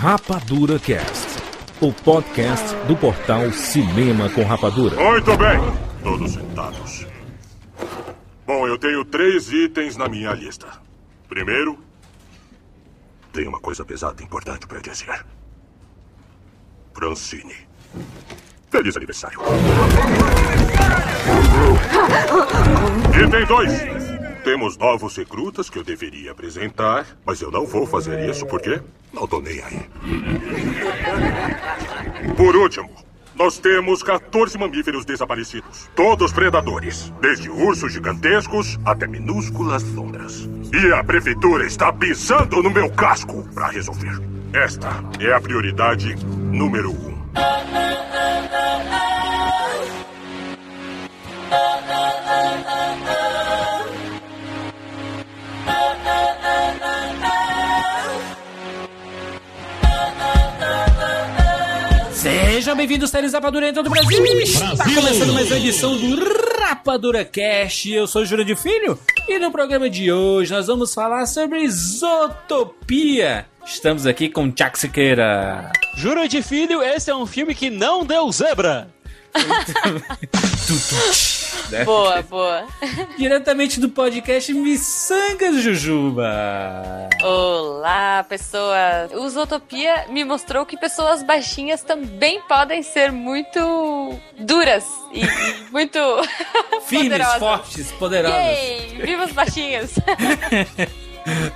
Rapadura Cast, o podcast do portal Cinema com Rapadura. Muito bem, todos sentados. Bom, eu tenho três itens na minha lista. Primeiro, tem uma coisa pesada e importante para dizer. Francine. Feliz aniversário. Item 2. Temos novos recrutas que eu deveria apresentar, mas eu não vou fazer isso porque não tô nem aí. Por último, nós temos 14 mamíferos desaparecidos. Todos predadores. Desde ursos gigantescos até minúsculas sombras. E a prefeitura está pisando no meu casco para resolver. Esta é a prioridade número um. Sejam bem-vindos, séries Rapadura em todo o Brasil. Está começando mais uma edição do Rapadura Cast. Eu sou o Júlio de Filho e no programa de hoje nós vamos falar sobre Isotopia. Estamos aqui com Jack Siqueira. Juro de Filho, esse é um filme que não deu zebra. Né? Boa, boa. Diretamente do podcast Missangas Jujuba. Olá, pessoas. O Zootopia me mostrou que pessoas baixinhas também podem ser muito duras e, e muito Finas, poderosas. fortes, poderosas. Yay! Viva os baixinhos!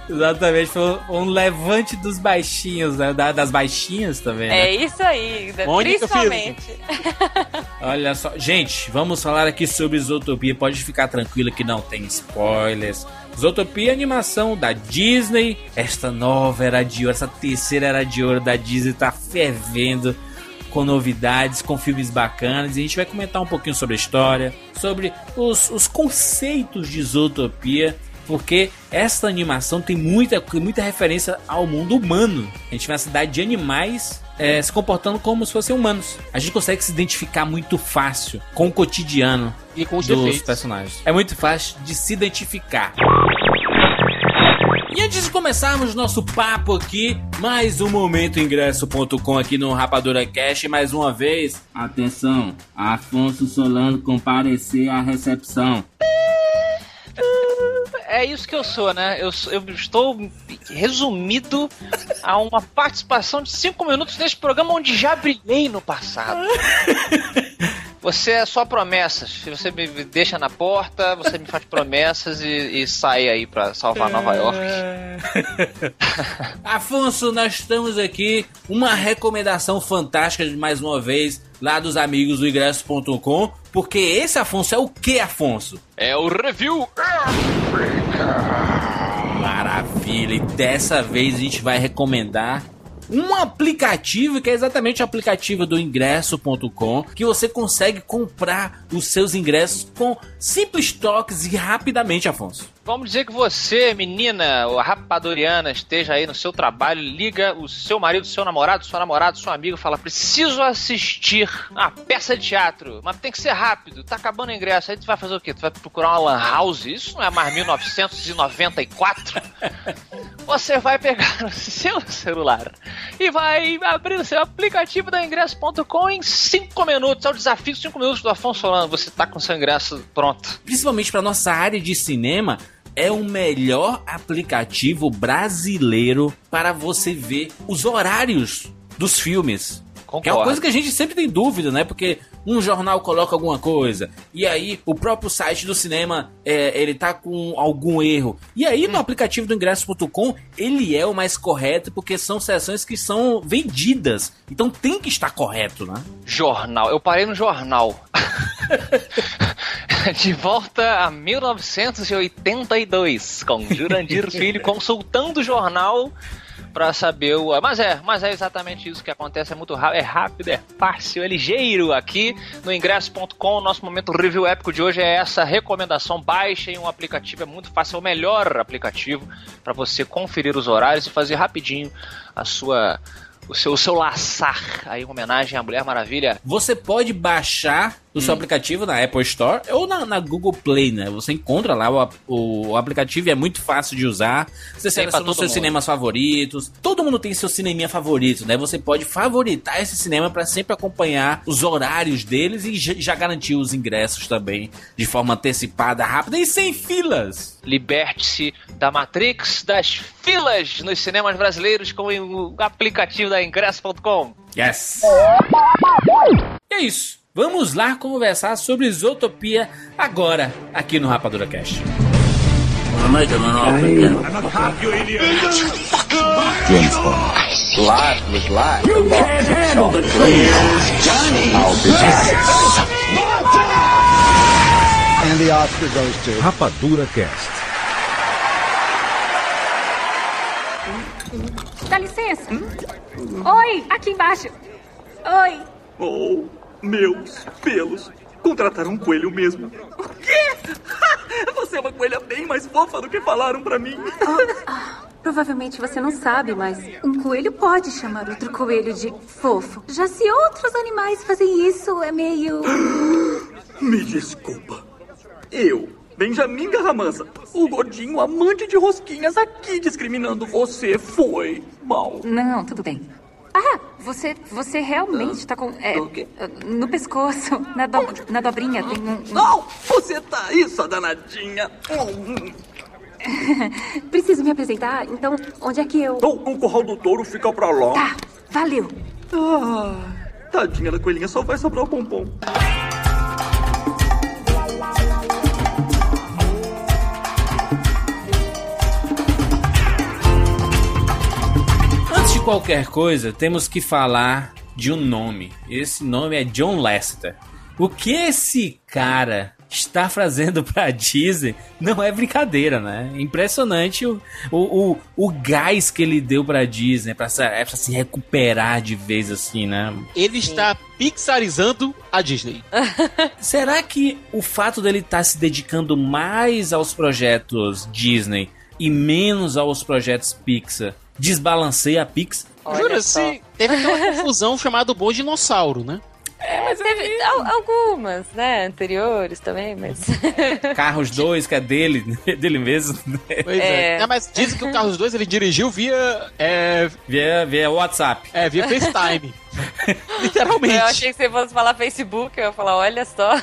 Exatamente, foi um- levante dos baixinhos, né? Da- das baixinhas também. né? É isso aí, Mônica principalmente. Olha só, gente, vamos falar aqui sobre Zootopia. Pode ficar tranquilo que não tem spoilers. Zootopia é animação da Disney. Esta nova era de ouro, essa terceira era de ouro da Disney tá fervendo com novidades, com filmes bacanas. E a gente vai comentar um pouquinho sobre a história, sobre os, os conceitos de Zootopia. Porque esta animação tem muita, muita referência ao mundo humano. A gente vê uma cidade de animais é, se comportando como se fossem humanos. A gente consegue se identificar muito fácil com o cotidiano E com os dos defeitos. personagens. É muito fácil de se identificar. E antes de começarmos nosso papo aqui, mais um momento ingresso.com aqui no Rapadura Cash, mais uma vez. Atenção, Afonso Solano comparecer à recepção. É isso que eu sou, né? Eu, eu estou resumido a uma participação de 5 minutos nesse programa onde já brilhei no passado. Você é só promessas. Você me deixa na porta, você me faz promessas e, e sai aí pra salvar Nova York. Afonso, nós estamos aqui. Uma recomendação fantástica de mais uma vez lá dos amigos do ingresso.com. Porque esse Afonso é o que, Afonso? É o review. Maravilha! E dessa vez a gente vai recomendar um aplicativo que é exatamente o aplicativo do ingresso.com que você consegue comprar os seus ingressos com simples toques e rapidamente, Afonso. Vamos dizer que você, menina ou rapadoriana, esteja aí no seu trabalho, liga o seu marido, seu namorado, sua namorada, seu amigo, fala: preciso assistir uma peça de teatro, mas tem que ser rápido, tá acabando o ingresso. Aí tu vai fazer o quê? Tu vai procurar uma lan house? Isso não é mais 1994? Você vai pegar o seu celular e vai abrir o seu aplicativo da ingresso.com em 5 minutos. É o desafio 5 minutos do Afonso Solano. Você tá com seu ingresso pronto. Principalmente para nossa área de cinema, é o melhor aplicativo brasileiro para você ver os horários dos filmes. Que é uma Concordo. coisa que a gente sempre tem dúvida, né? Porque um jornal coloca alguma coisa, e aí o próprio site do cinema é, ele tá com algum erro. E aí no aplicativo do ingresso.com ele é o mais correto, porque são sessões que são vendidas. Então tem que estar correto, né? Jornal. Eu parei no jornal. De volta a 1982, com Jurandir Filho consultando o jornal pra saber o. Mas é, mas é exatamente isso que acontece. É muito rápido, é rápido, é fácil, é ligeiro. Aqui no ingresso.com, nosso momento review épico de hoje é essa recomendação. Baixem um aplicativo, é muito fácil, é o melhor aplicativo para você conferir os horários e fazer rapidinho a sua. O seu, o seu laçar aí em homenagem à Mulher Maravilha. Você pode baixar no seu aplicativo na Apple Store ou na, na, Google Play, né? Você encontra lá o, o, o aplicativo é muito fácil de usar. Você seleciona os seus mundo. cinemas favoritos. Todo mundo tem seu cineminha favorito, né? Você pode favoritar esse cinema para sempre acompanhar os horários deles e já garantir os ingressos também de forma antecipada, rápida e sem filas. Liberte-se da Matrix, das filas nos cinemas brasileiros com o aplicativo da ingresso.com. Yes! E é isso. Vamos lá conversar sobre Isotopia agora, aqui no Rapadura Cast. Rapadura Cast. Dá licença. Oi, aqui embaixo. Oi. Oh. Meus pelos. Contrataram um coelho mesmo. O quê? Você é uma coelha bem mais fofa do que falaram para mim. Oh, provavelmente você não sabe, mas um coelho pode chamar outro coelho de fofo. Já se outros animais fazem isso, é meio. Me desculpa. Eu, Benjamin Garramansa, o gordinho amante de rosquinhas aqui discriminando você, foi mal. Não, tudo bem. Ah, você, você realmente está com. É, no pescoço, na, do, na dobrinha, tem um. Não! Você tá aí, sua danadinha! Preciso me apresentar, então onde é que eu. Oh, o corral do touro fica pra lá. Tá, valeu. Ah, tadinha da coelhinha, só vai sobrar o pompom. Qualquer coisa, temos que falar de um nome. Esse nome é John Lester. O que esse cara está fazendo pra Disney não é brincadeira, né? Impressionante o, o, o, o gás que ele deu pra Disney, pra, é pra se recuperar de vez assim, né? Ele está pixarizando a Disney. Será que o fato dele estar tá se dedicando mais aos projetos Disney e menos aos projetos Pixar desbalanceia a Pix. Jura, se teve aquela confusão chamada Bom Dinossauro, né? É, mas teve algumas, né? Anteriores também, mas. Carros 2, que é dele, dele mesmo. Pois é. é. é. mas dizem que o Carros 2 ele dirigiu via. É... Via, via WhatsApp. É, via FaceTime. Literalmente. Eu achei que você fosse falar Facebook, eu ia falar, olha só.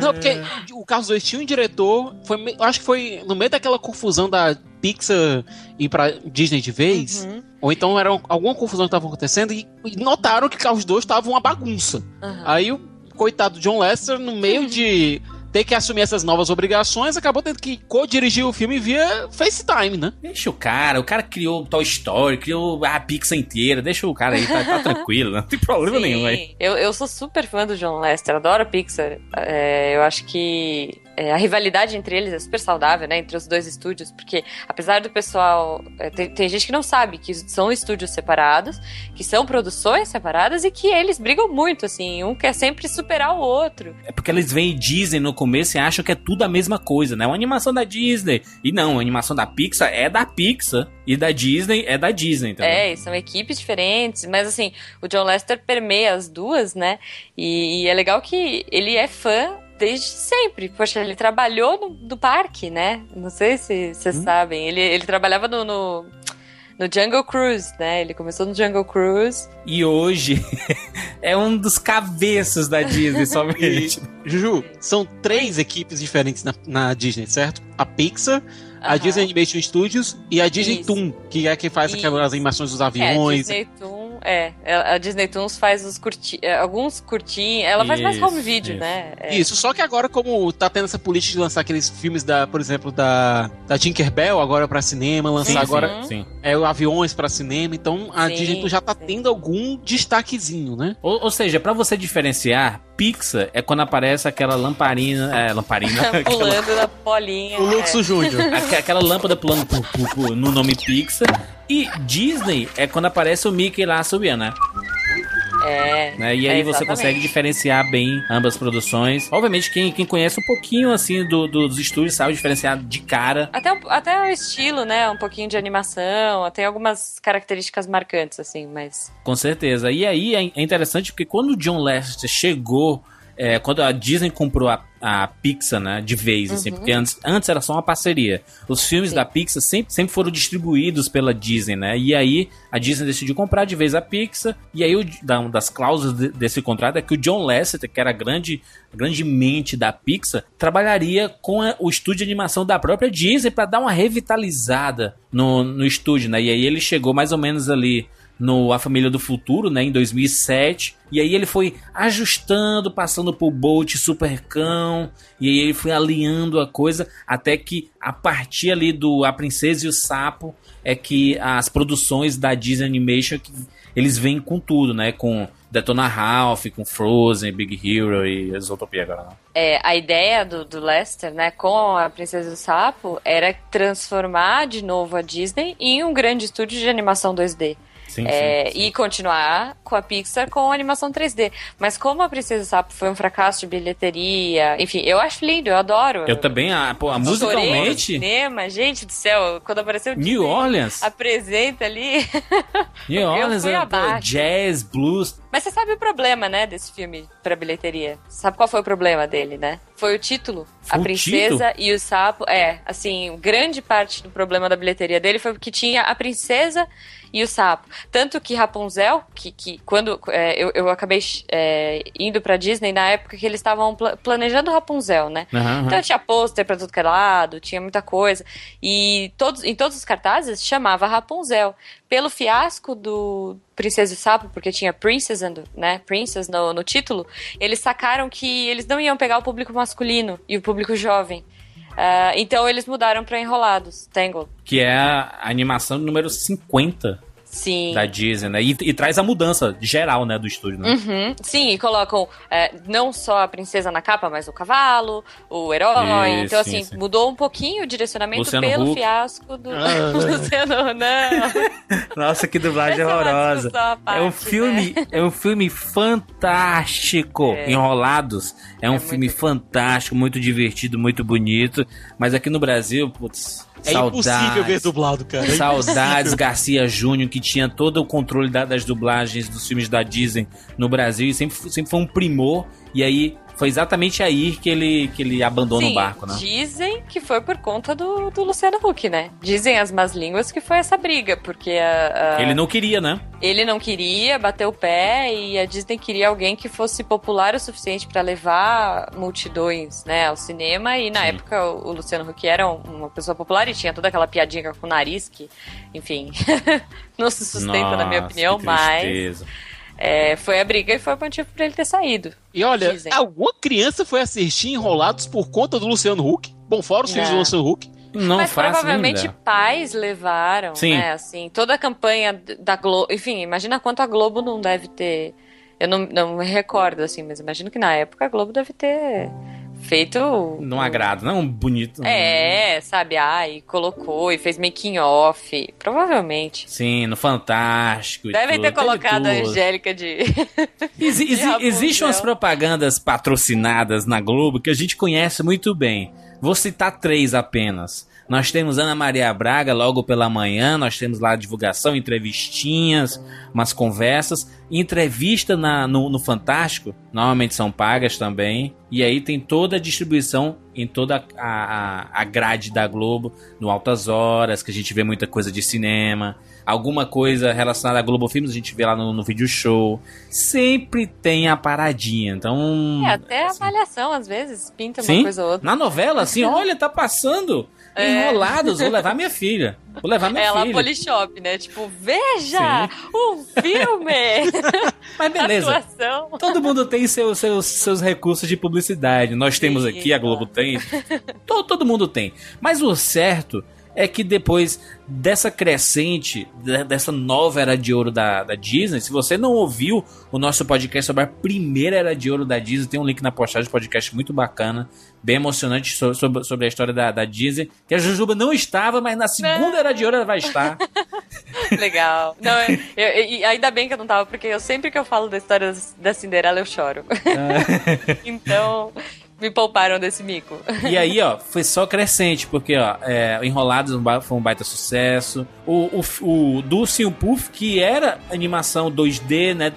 Não, porque o Carlos 2 tinha um diretor, foi, eu acho que foi no meio daquela confusão da Pixar ir pra Disney de vez, uhum. ou então era alguma confusão que estava acontecendo, e, e, notaram que Carros 2 estava uma bagunça. Uhum. Aí o coitado John Lester, no meio de ter que assumir essas novas obrigações, acabou tendo que co-dirigir o filme via FaceTime, né? Deixa o cara, o cara criou Toy Story, criou a Pixar inteira, deixa o cara aí, tá, tá tranquilo, não tem problema Sim, nenhum aí. Eu, eu sou super fã do John Lester, adoro a Pixar. É, eu acho que é, a rivalidade entre eles é super saudável, né? Entre os dois estúdios, porque apesar do pessoal. É, tem, tem, gente que não sabe que são estúdios separados, que são produções separadas e que eles brigam muito, assim. Um quer sempre superar o outro. É porque eles vêm e dizem no começo e acham que é tudo a mesma coisa, né? Uma animação da Disney. E não, a animação da Pixar é da Pixar. E da Disney é da Disney, também. É, são equipes diferentes, mas assim, o John Lester permeia as duas, né? E, e é legal que ele é fã desde sempre. Poxa, ele trabalhou no, no parque, né? Não sei se vocês hum. sabem. Ele, ele trabalhava no, no, no, Jungle Cruise, né? Ele começou no Jungle Cruise. E hoje é um dos cabeças da Disney somente. E, Juju, são três equipes diferentes na, na Disney, certo? A Pixar, a Disney Animation Studios e a Disney Isso. Toon, que é quem faz aquelas animações dos aviões. É, a Disney Toon é, a Disney Toons faz os curti é, alguns curtinhos. Ela faz isso, mais home video, isso. né? É. Isso, só que agora, como tá tendo essa política de lançar aqueles filmes da, por exemplo, da, da Tinkerbell agora para cinema, lançar sim, agora sim. É, aviões para cinema, então a sim, Disney já tá tendo algum destaquezinho, né? Ou, ou seja, para você diferenciar, Pixar é quando aparece aquela lamparina. É, lamparina. pulando aquela, na polinha. O Luxo é. Júnior. Aquela lâmpada pulando no nome Pixar. E Disney é quando aparece o Mickey lá subindo, né? É. Né? E aí é, você consegue diferenciar bem ambas produções. Obviamente, quem, quem conhece um pouquinho assim do, do, dos estúdios sabe diferenciar de cara. Até, até o estilo, né? Um pouquinho de animação, tem algumas características marcantes, assim, mas. Com certeza. E aí é, é interessante porque quando o John Lester chegou é, quando a Disney comprou a, a Pixar, né, de vez, assim, porque antes, antes era só uma parceria. Os filmes Sim. da Pixar sempre, sempre foram distribuídos pela Disney, né? E aí a Disney decidiu comprar de vez a Pixar. E aí o, da, uma das cláusulas de- desse contrato é que o John Lasseter, que era a grande, a grande mente da Pixar, trabalharia com a- o estúdio de animação da própria Disney para dar uma revitalizada no, no estúdio, né? E aí ele chegou mais ou menos ali no A Família do Futuro, né, em 2007. E aí ele foi ajustando, passando por Bolt, Supercão, e aí ele foi alinhando a coisa até que a partir ali do A Princesa e o Sapo é que as produções da Disney Animation que eles vêm com tudo, né, com Detona Ralph, com Frozen, Big Hero e Zootopia agora. Não. É, a ideia do, do Lester, né, com a Princesa do Sapo, era transformar de novo a Disney em um grande estúdio de animação 2D. Sim, É, sim, sim. E continuar com a Pixar com a animação 3D. Mas como a Princesa Sapo foi um fracasso de bilheteria, enfim, eu acho lindo, eu adoro. Eu também, a, pô, a musicalmente, cinema, gente do céu, quando apareceu New Disney Orleans, apresenta ali. New Orleans, é, abaixo. jazz, blues, Mas você sabe o problema, né, desse filme pra bilheteria? Sabe qual foi o problema dele, né? Foi o título. Foi a Princesa e o Sapo. É, assim, grande parte do problema da bilheteria dele foi porque tinha a Princesa e o Sapo. Tanto que Rapunzel, que, que quando é, eu, eu acabei é, indo pra Disney na época que eles estavam pla- planejando Rapunzel, né? Aham, Então tinha pôster pra tudo que era lado, tinha muita coisa. E todos, em todos os cartazes chamava Rapunzel. Pelo fiasco do Princesa e Sapo, porque tinha Princess, and, né, Princess no, no título, eles sacaram que eles não iam pegar o público masculino e o público jovem. Ah, então eles mudaram pra Enrolados, Tangle. que é a animação número 50 Sim. da Disney, né? E, e traz a mudança geral, né, do estúdio, né? Uhum. Sim, e colocam é, não só a princesa na capa, mas o cavalo, o herói. Isso, então, sim, assim, sim. mudou um pouquinho o direcionamento Luciano pelo Huck. fiasco do. Ah. Luciano, não. Nossa, que dublagem é horrorosa. parte, é um filme, né? é um filme fantástico. É. Enrolados é um É filme muito- fantástico, muito divertido, muito bonito, mas aqui no Brasil, putz, É saudades. impossível ver dublado, cara. É Saudades. Garcia Júnior, que tinha todo o controle da- das dublagens dos filmes da Disney no Brasil e sempre, sempre foi um primor. E aí foi exatamente aí que ele, que ele abandonou Sim, o barco, né? Dizem que foi por conta do, do Luciano Huck, né? Dizem as más línguas que foi essa briga, porque a- a- Ele não queria, né? ele não queria bater o pé e a Disney queria alguém que fosse popular o suficiente pra levar multidões, né, ao cinema. E na Sim. época o, Luciano Huck era um- uma pessoa popular e tinha toda aquela piadinha com o nariz que, enfim, não se sustenta na minha Nossa, opinião, mas. É, foi a briga e foi o motivo pra ele ter saído. E olha, Dizem. alguma criança foi assistir Enrolados por conta do Luciano Huck? Bom, fora os filmes do Não. Luciano Huck. Não Mas provavelmente ainda. pais levaram, Sim. né? Assim, toda a campanha da Globo. Enfim, imagina quanto a Globo não deve ter. Eu não, não me recordo, assim, mas imagino que na época a Globo deve ter feito. Não agrada, não bonito. É, sabe? Ai, colocou e fez making off. Provavelmente. Sim, no Fantástico. e Devem tudo, ter colocado a. Angélica de. Exi- de exi-. Existem umas propagandas patrocinadas na Globo que a gente conhece muito bem. Vou citar três apenas. Nós temos Ana Maria Braga logo pela manhã, nós temos lá a divulgação, entrevistinhas, umas conversas, entrevista na, no, no Fantástico, normalmente são pagas também, e aí tem toda a distribuição em toda a, a, a grade da Globo, no Altas Horas, que a gente vê muita coisa de cinema, alguma coisa relacionada a Globo Filmes a gente vê lá no, no vídeo show, sempre tem a paradinha, então... É, até a assim, avaliação, às vezes, pinta uma Sim, coisa ou outra. na novela, assim, olha, tá passando É. enrolados, vou levar minha filha, vou levar minha É lá filha. Polishop, né? Tipo, veja um filme! Mas beleza, Atuação. todo mundo tem seus, seus, seus recursos de publicidade. Nós temos Sim, aqui, a Globo claro. tem, todo, todo mundo tem. Mas o certo é que depois dessa crescente, de- dessa nova era de ouro da, da Disney, se você não ouviu o nosso podcast sobre a primeira era de ouro da Disney, tem um link na postagem do podcast muito bacana, bem emocionante so- sobre, sobre a história da, da Disney, que a Jujuba não estava, mas na segunda era de ouro ela vai estar. Legal. Não, eu- eu- e ainda bem que eu não tava, porque eu sempre que eu falo da história da Cinderela eu choro. então, me pouparam desse mico. E aí, ó, foi só crescente, porque, ó, é, o Enrolados foi um baita sucesso. O, o, o do Puff, que era animação 2D, né?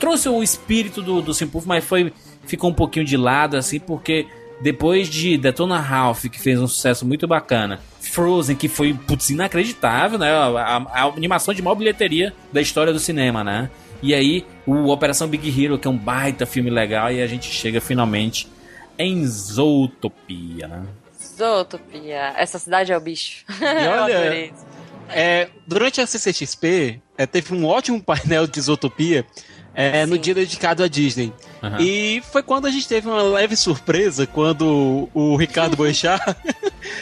Trouxe o espírito do, do Puff, mas foi ficou um pouquinho de lado, assim, porque depois de Detona Ralph, que fez um sucesso muito bacana, Frozen, que foi, putz, inacreditável, né? A, a, a animação de maior bilheteria da história do cinema, né? E aí, o Operação Big Hero, que é um baita filme legal, e a gente chega finalmente em Zootopia, né? Zootopia. Essa cidade é o bicho. E olha. É, durante a CCXP, é, teve um ótimo painel de Isotopia é, no dia dedicado à Disney. Aham. E foi quando a gente teve uma leve surpresa quando o Ricardo Boechat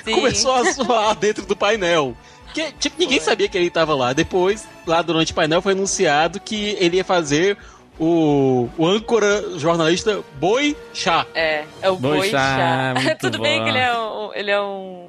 começou a zoar dentro do painel. Que, tipo, ninguém sabia que ele estava lá. Depois, lá durante o painel, foi anunciado que ele ia fazer o, o âncora jornalista Boi Chá. É, é o Boi boi chá, chá. muito Tudo bem bom. que ele é um. Ele é um.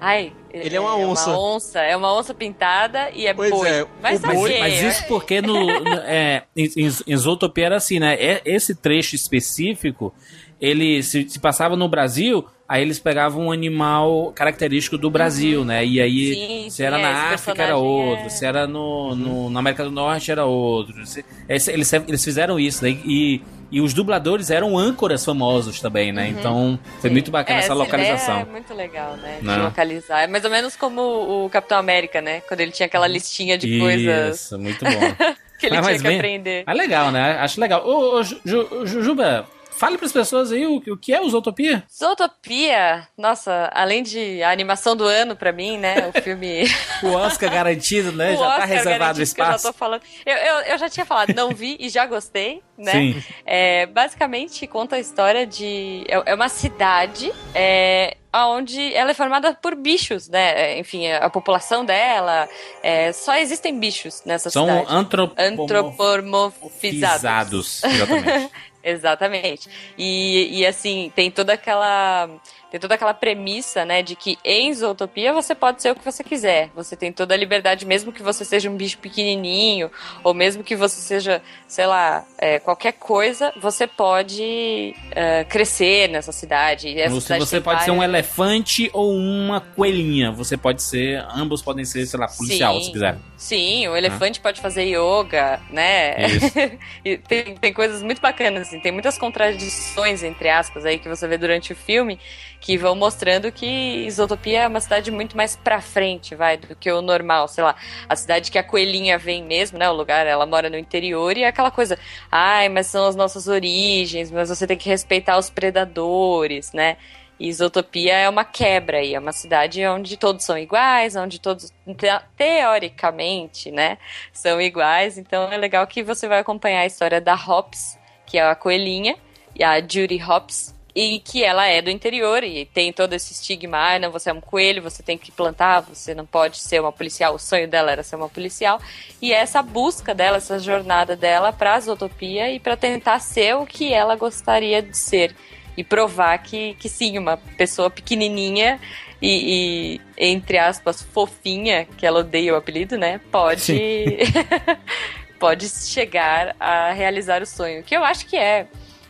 Ai. Ele é uma onça. uma onça. É uma onça pintada e é Pois boi. é, Mas boi- ok. Mas isso porque no, no- é, em, em- em Zootopia era assim, né? É- Esse trecho específico, ele se, se passava no Brasil, aí eles pegavam um animal característico do Brasil, né? E aí, Sim, se sim, era é, na África era personagem outro, é- se era no, no- na América do Norte era outro. Se- eles, eles fizeram isso, né? E, e os dubladores eram âncoras famosos também, né? Então, foi muito bacana É, essa localização. É muito legal, né? Não. De localizar. É mais ou menos como o Capitão América, né? Quando ele tinha aquela listinha de coisas Isso, muito bom. que ele Ah, tinha mas que bem- aprender. Ah, legal, né? Acho legal. Ô, ô Ju- Ju- Jujuba, fale pras pessoas aí o, o que é o Zootopia. Zootopia, nossa, além de a animação do ano pra mim, né? O filme. O Oscar garantido, né? o já tá Oscar reservado o que eu já espaço. tô falando. Eu, eu, eu já tinha falado, não vi e já gostei, né? Sim. É, basicamente conta a história de. É, é uma cidade é, onde ela é formada por bichos, né? É, Enfim, a população dela. é, só existem bichos nessa São cidade. antropomorfizados. Antropomorfizados. Exatamente. Exatamente. E, e assim, tem toda aquela. Tem toda aquela premissa, né, de que em Zootopia você pode ser o que você quiser. Você tem toda a liberdade, mesmo que você seja um bicho pequenininho, ou mesmo que você seja, sei lá, é, qualquer coisa, você pode é, crescer nessa cidade. E você cidade você pode ser um elefante ou uma coelhinha. Você pode ser. Ambos podem ser, sei lá, policial, Sim. se quiser. Sim, o elefante pode fazer yoga, né? Tem, tem coisas muito bacanas, assim, tem muitas contradições, entre aspas, aí que você vê durante o filme, que vão mostrando que Isotopia é uma cidade muito mais pra frente, vai, do que o normal, sei lá, a cidade que a coelhinha vem mesmo, né? O lugar, ela mora no interior e é aquela coisa, ai, mas são as nossas origens, mas você tem que respeitar os predadores, né? Isotopia é uma quebra aí, é uma cidade onde todos são iguais, onde todos, te- teoricamente, né, são iguais. Então é legal que você vai acompanhar a história da Hops, que é a coelhinha, e a Judy Hops, e que ela é do interior e tem todo esse estigma, ah, não, você é um coelho, você tem que plantar, você não pode ser uma policial. O sonho dela era ser uma policial. E é essa busca dela, essa jornada dela pra Zootopia e para tentar ser o que ela gostaria de ser e provar que, que sim, uma pessoa pequenininha e, e, entre aspas, fofinha, que ela odeia o apelido, né? Pode. pode chegar a realizar o sonho. Que eu acho que é,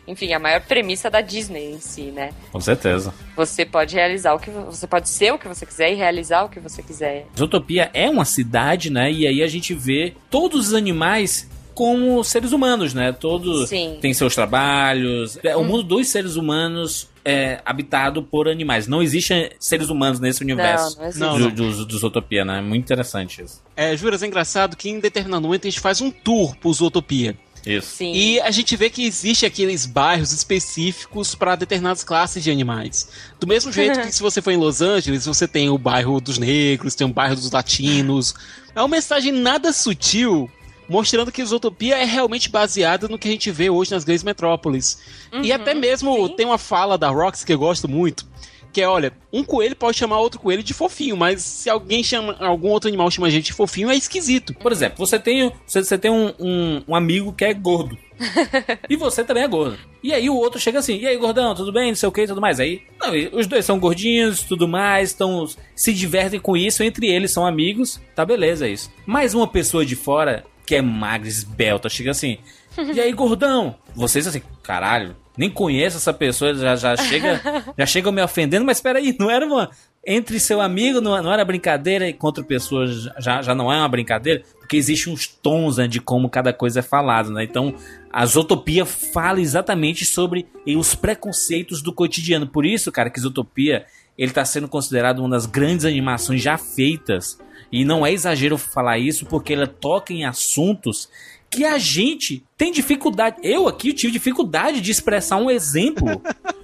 enfim, a maior premissa da Disney em si, né? Com certeza. Você pode realizar o que você pode ser o que você quiser e realizar o que você quiser. Zootopia é uma cidade, né? E aí a gente vê todos os animais como seres humanos, né? Todos têm seus trabalhos. É o mundo dos seres humanos é habitado por animais. Não existem seres humanos nesse universo Não, não do, do, do Zootopia, né? Muito interessante isso. É, Juras, é engraçado que em determinado momento a gente faz um tour por Zootopia. Isso. Sim. E a gente vê que existe aqueles bairros específicos para determinadas classes de animais. Do mesmo jeito que se você for em Los Angeles, você tem o bairro dos negros, tem o bairro dos latinos. É uma mensagem nada sutil mostrando que Zootopia é realmente baseada no que a gente vê hoje nas grandes metrópoles. e até mesmo Uhum, sim. tem uma fala da Rox que eu gosto muito, que é, olha, um coelho pode chamar outro coelho de fofinho, mas se alguém chama, algum outro animal chama a gente de fofinho, é esquisito. Por exemplo, você tem, você, você tem um, um, um amigo que é gordo. e você também é gordo. E aí o outro chega assim, e aí, gordão, tudo bem? Não sei o que e tudo mais. Aí, não, os dois são gordinhos, tudo mais, tão, se divertem com isso, entre eles são amigos, tá beleza é isso. Mas uma pessoa de fora, que é magra, esbelta, chega assim, e aí, gordão? Vocês assim, caralho, nem conheço essa pessoa, já, já chega já chega me ofendendo, mas peraí, não era uma... Entre seu amigo, não, não era brincadeira e contra pessoas já, já não é uma brincadeira? porque existem uns tons né, de como cada coisa é falada, né? Então, a Zootopia fala exatamente sobre os preconceitos do cotidiano. Por isso, cara, que Zootopia ele está sendo considerado uma das grandes animações já feitas. E não é exagero falar isso, porque ela toca em assuntos que a gente tem dificuldade. Eu aqui tive dificuldade de expressar um exemplo.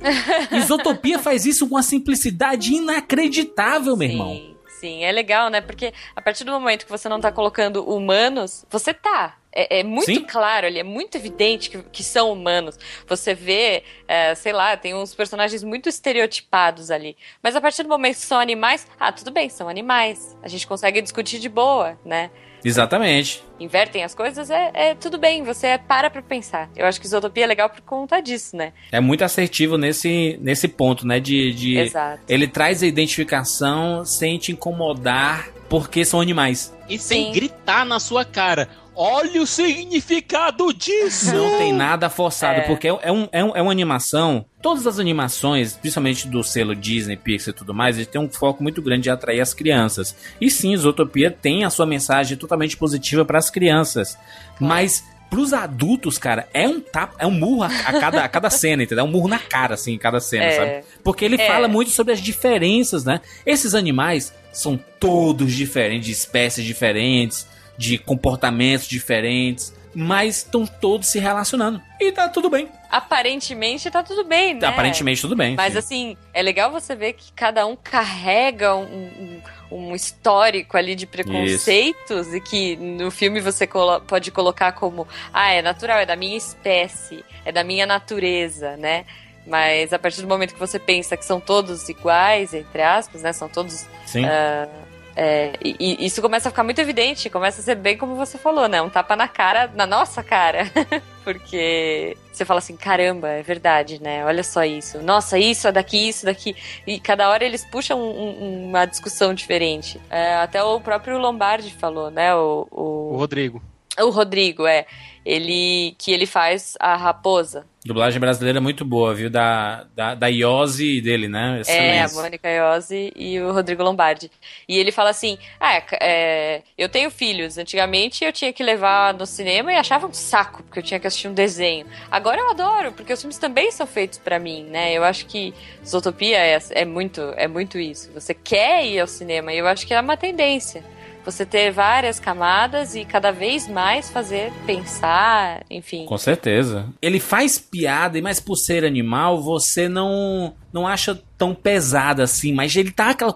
Isotopia faz isso com uma simplicidade inacreditável, meu Sim. irmão. Sim, é legal, né? Porque a partir do momento que você não tá colocando humanos, você tá. É, é muito Sim. claro ali, é muito evidente que, que são humanos. Você vê, é, sei lá, tem uns personagens muito estereotipados ali. Mas a partir do momento que são animais, ah, tudo bem, são animais. A gente consegue discutir de boa, né? Exatamente. Invertem as coisas, é, é tudo bem, você para pra pensar. Eu acho que Isotopia é legal por conta disso, né? É muito assertivo nesse, nesse ponto, né? De, de Exato. ele traz a identificação sem te incomodar, porque são animais. E sem Sim. gritar na sua cara. Olha o significado disso! Não tem nada forçado, É. porque é, um, é, um, é uma animação. Todas as animações, principalmente do selo Disney, Pixar e tudo mais, eles têm um foco muito grande de atrair as crianças. E sim, Zootopia tem a sua mensagem totalmente positiva para as crianças. Mas pros adultos, cara, é um tapa, é um murro a, a cada, a cada cena, entendeu? É um murro na cara, assim, em cada cena, É. sabe? Porque ele É. fala muito sobre as diferenças, né? Esses animais são todos diferentes, de espécies diferentes, de comportamentos diferentes, mas estão todos se relacionando. E tá tudo bem. Aparentemente tá tudo bem, né? Aparentemente tudo bem. Mas sim. assim, é legal você ver que cada um carrega um, um- um histórico ali de preconceitos e que no filme você colo- pode colocar como, ah, é natural, é da minha espécie, é da minha natureza, né? Mas a partir do momento que você pensa que são todos iguais, entre aspas, né? São todos. Sim. É, e, e isso começa a ficar muito evidente, começa a ser bem como você falou, né? Um tapa na cara, na nossa cara. Porque você fala assim, caramba, é verdade, né? Olha só isso. Nossa, isso é daqui, isso daqui. E cada hora eles puxam um- um- uma discussão diferente. É, até o próprio Lombardi falou, né? O, O o, Rodrigo. O Rodrigo, é. Ele que ele faz a raposa. Dublagem brasileira é muito boa, viu? Da, da, da Iose dele, né? É, a Excelente. Mônica Iose e o Rodrigo Lombardi. E ele fala assim: Ah, é, é, eu tenho filhos. Antigamente eu tinha que levar no cinema e achava um saco, porque eu tinha que assistir um desenho. Agora eu adoro, porque os filmes também são feitos pra mim, né? Eu acho que Zootopia é, é, muito, é muito isso. Você quer ir ao cinema, e eu acho que é uma tendência. Você ter várias camadas e cada vez mais fazer pensar, enfim. Com certeza. Ele faz piada, mas por ser animal, você não não acha tão pesada assim, mas ele tá aquela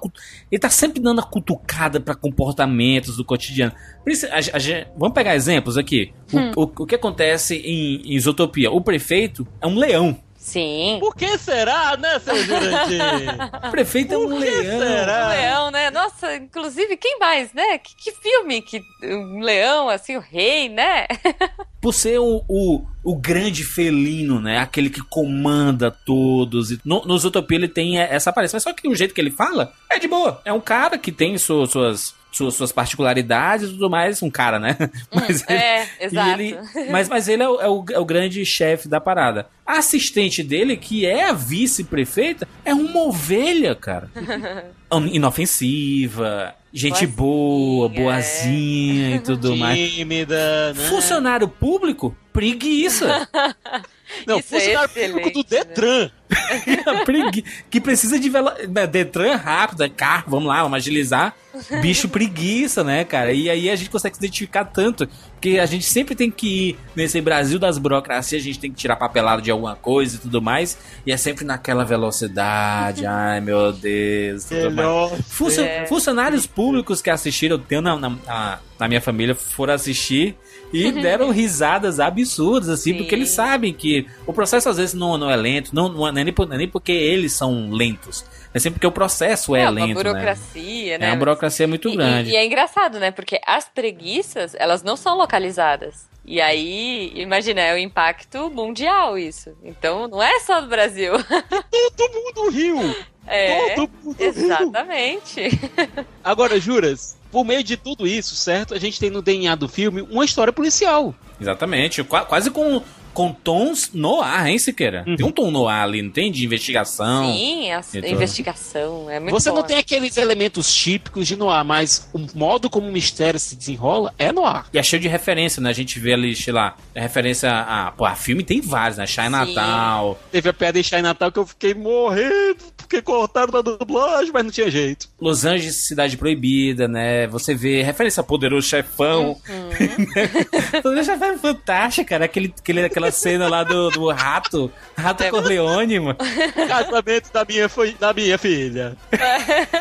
ele tá sempre dando a cutucada pra comportamentos do cotidiano. Isso, a- a vamos pegar exemplos aqui. O, o- o que acontece em, em Isotopia? O prefeito é um leão. Sim. Por que será, né, seu Jurandir? O prefeito é um leão. será? Um leão, né? Nossa, inclusive, quem mais, né? Que, que filme que um leão, assim, o rei, né? Por ser o, o, o grande felino, né? Aquele que comanda todos. E No, no Zootopia ele tem essa aparência. Mas só que o jeito que ele fala é de boa. É um cara que tem su- suas, suas, suas particularidades e tudo mais. Um cara, né? Mas ele, é, exato. ele- mas, mas ele é o, é o- é o grande chefe da parada. A assistente dele, que é a vice-prefeita, é uma ovelha, cara. Inofensiva, gente boa, Boazinha, boazinha e tudo mais. Tímida, né? Funcionário público? Preguiça. Não, Isso é funcionário público do né? Detran. Pregui- que precisa de velo... né, Detran rápido, é carro, vamos lá, vamos agilizar. Bicho preguiça, né, cara? E aí a gente consegue se identificar tanto. Porque a gente sempre tem que ir nesse Brasil das burocracias, a gente tem que tirar papelado de alguma coisa e tudo mais. E é sempre naquela velocidade. Ai, meu Deus. Tudo mais. Funcio- É. Funcionários públicos que assistiram, eu tenho na, na, na- na minha família, foram assistir e deram risadas absurdas, assim, Sim. porque eles sabem que o processo às vezes não, não é lento, não, não, é nem, por- não é nem porque eles são lentos, é sempre porque o processo é, É, lento. uma burocracia, né? né? É uma burocracia muito E- grande. E, e é engraçado, né? Porque as preguiças, elas não são localizadas. E aí, imagina, é o impacto mundial isso. Então, não é só do Brasil. Todo mundo riu. É, Todo mundo riu. exatamente. Agora, Juras, por meio de tudo isso, certo? A gente tem no DNA do filme uma história policial. Exatamente, qua- quase com, com tons no ar, hein, Siqueira? Tem um tom no ar ali, não tem? De investigação. Sim, a Então- investigação. É muito Você não bom. tem aqueles elementos típicos de noir, mas o modo como o mistério se desenrola é noir. E é cheio de referência, né? A gente vê ali, sei lá, é referência a. Pô, a filme tem vários, né? Shine Natal, Teve a piada em Shine Natal que eu fiquei morrendo, porque cortaram da dublagem, mas não tinha jeito. Los Angeles, Cidade Proibida, né? Você vê referência a Poderoso Chefão. Poderoso Chefão é fantástico, cara. Aquele, aquele, aquela cena lá do, do rato, Rato É. Corleone, mano. Casamento da minha, foi, da minha filha.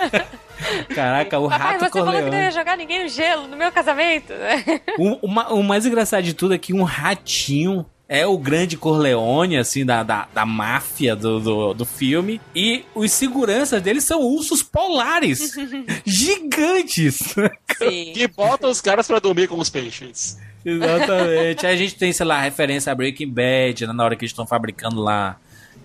Caraca, o Papai, Rato você falou que não ia Corleone. jogar ninguém no gelo no meu casamento, né? O, uma- o mais engraçado de tudo é que um ratinho é o grande Corleone, assim, da, da, da máfia do, do, do filme. E os seguranças dele são ursos polares. gigantes. Sim. Que bota os caras pra dormir com os peixes. Exatamente. Aí a gente tem, sei lá, referência a Breaking Bad, né, na hora que eles estão fabricando lá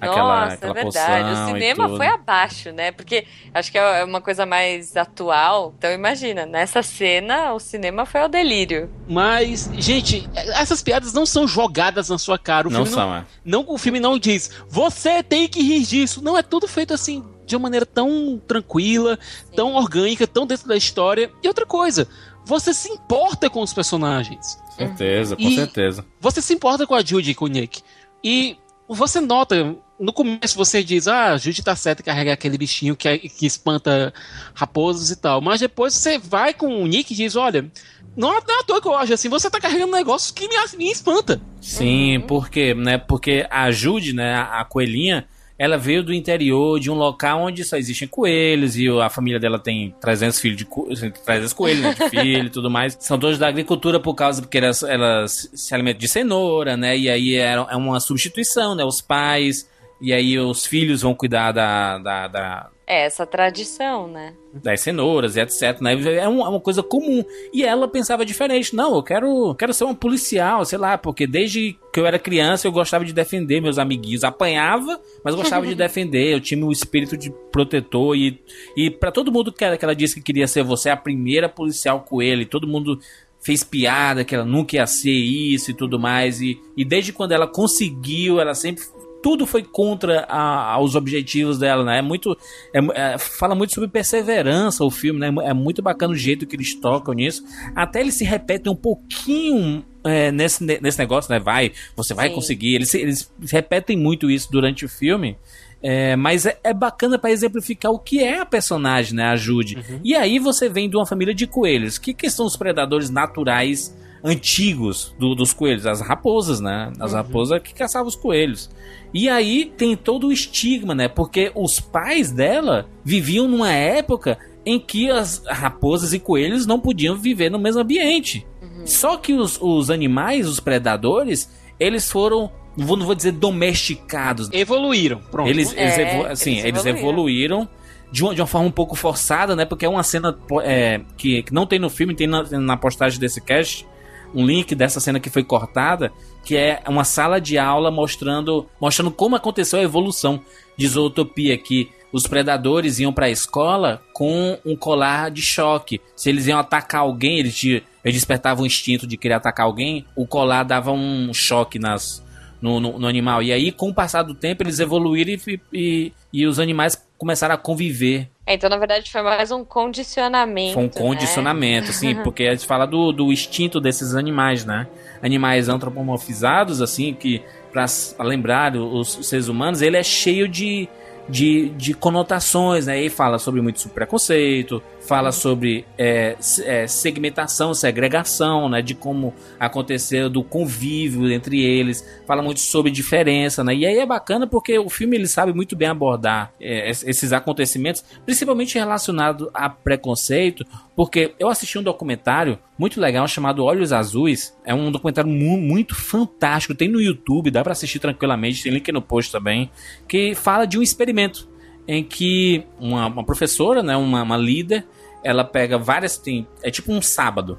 aquela, Nossa, aquela é verdade. O cinema foi abaixo, né? Porque acho que é uma coisa mais atual. Então imagina, nessa cena o cinema foi ao delírio. Mas, gente, essas piadas não são jogadas na sua cara. O Não filme são, é. não, o filme não diz, você tem que rir disso. Não, é tudo feito assim, de uma maneira tão tranquila, tão orgânica, tão dentro da história. E outra coisa, você se importa com os personagens. Certeza, com E- certeza. Você se importa com a Judy e com o Nick. E você nota, no começo você diz, ah, a Judy tá certa em carregar aquele bichinho que, que espanta raposas e tal. Mas depois você vai com o Nick e diz, olha, não é não é à toa que eu acho assim, você tá carregando um negócio que me, me espanta. Sim, porque, né? Porque a Jude, né, a a coelhinha, ela veio do interior de um local onde só existem coelhos e a família dela tem 300 filhos de co 300 coelhos né, de filho e tudo mais. São todos da agricultura por causa porque elas, elas se alimentam de cenoura, né? E aí é, é uma substituição, né? Os pais e aí os filhos vão cuidar da, da, da É essa tradição, né? das cenouras e etc. Né? É, um- é uma coisa comum. E ela pensava diferente. Não, eu quero, quero ser uma policial, sei lá, porque desde que eu era criança eu gostava de defender meus amiguinhos. Apanhava, mas gostava de defender. Eu tinha o espírito de protetor. E, e para todo mundo que ela, que ela disse que queria ser você a primeira policial com ele, todo mundo fez piada que ela nunca ia ser isso e tudo mais. E, e desde quando ela conseguiu, ela sempre tudo foi contra a- aos objetivos dela, né? É muito. é- é- fala muito sobre perseverança o filme, né? É muito bacana o jeito que eles tocam nisso. Até eles se repetem um pouquinho é, nesse, nesse negócio, né? Vai, você vai Sim. conseguir. Eles, eles repetem muito isso durante o filme. É, mas é, é bacana pra exemplificar o que é a personagem, né? A Jude. E aí você vem de uma família de coelhos. O que, que são os predadores naturais antigos do- dos coelhos? As raposas, né? As raposas que caçavam os coelhos. E aí tem todo o estigma, né? Porque os pais dela viviam numa época em que as raposas e coelhos não podiam viver no mesmo ambiente. Só que os, os animais, os predadores, eles foram, não vou, não vou dizer domesticados. Evoluíram, pronto. Eles, eles, É, evo- assim, eles eles evoluíram. evoluíram de uma, de uma forma um pouco forçada, né? Porque é uma cena é, que, que não tem no filme, tem na, na postagem desse cast um link dessa cena que foi cortada, que é uma sala de aula mostrando, mostrando como aconteceu a evolução de Zootopia, que os predadores iam pra escola com um colar de choque. Se eles iam atacar alguém, eles, eles despertavam o instinto de querer atacar alguém, o colar dava um choque nas, no, no- no animal. E aí, com o passar do tempo, eles evoluíram e, e, e os animais começaram a conviver. É, então, na verdade, foi mais um condicionamento. Foi um né? condicionamento, assim, porque a gente fala do, do instinto desses animais, né? Animais antropomorfizados, assim, que para lembrar os, os seres humanos, ele é cheio de, de, de conotações, né? E fala sobre muito sobre preconceito, fala sobre é, é, segmentação, segregação, né? De como aconteceu do convívio entre eles, fala muito sobre diferença, né? E aí é bacana porque o filme ele sabe muito bem abordar é, es- esses acontecimentos, principalmente relacionado a preconceito, porque eu assisti um documentário muito legal chamado Olhos Azuis. É um documentário mu- muito fantástico. Tem no YouTube, dá pra assistir tranquilamente. Tem link no post também. Que fala de um experimento em que uma, uma professora, né, uma, uma líder, ela pega várias. Tem, é tipo um sábado.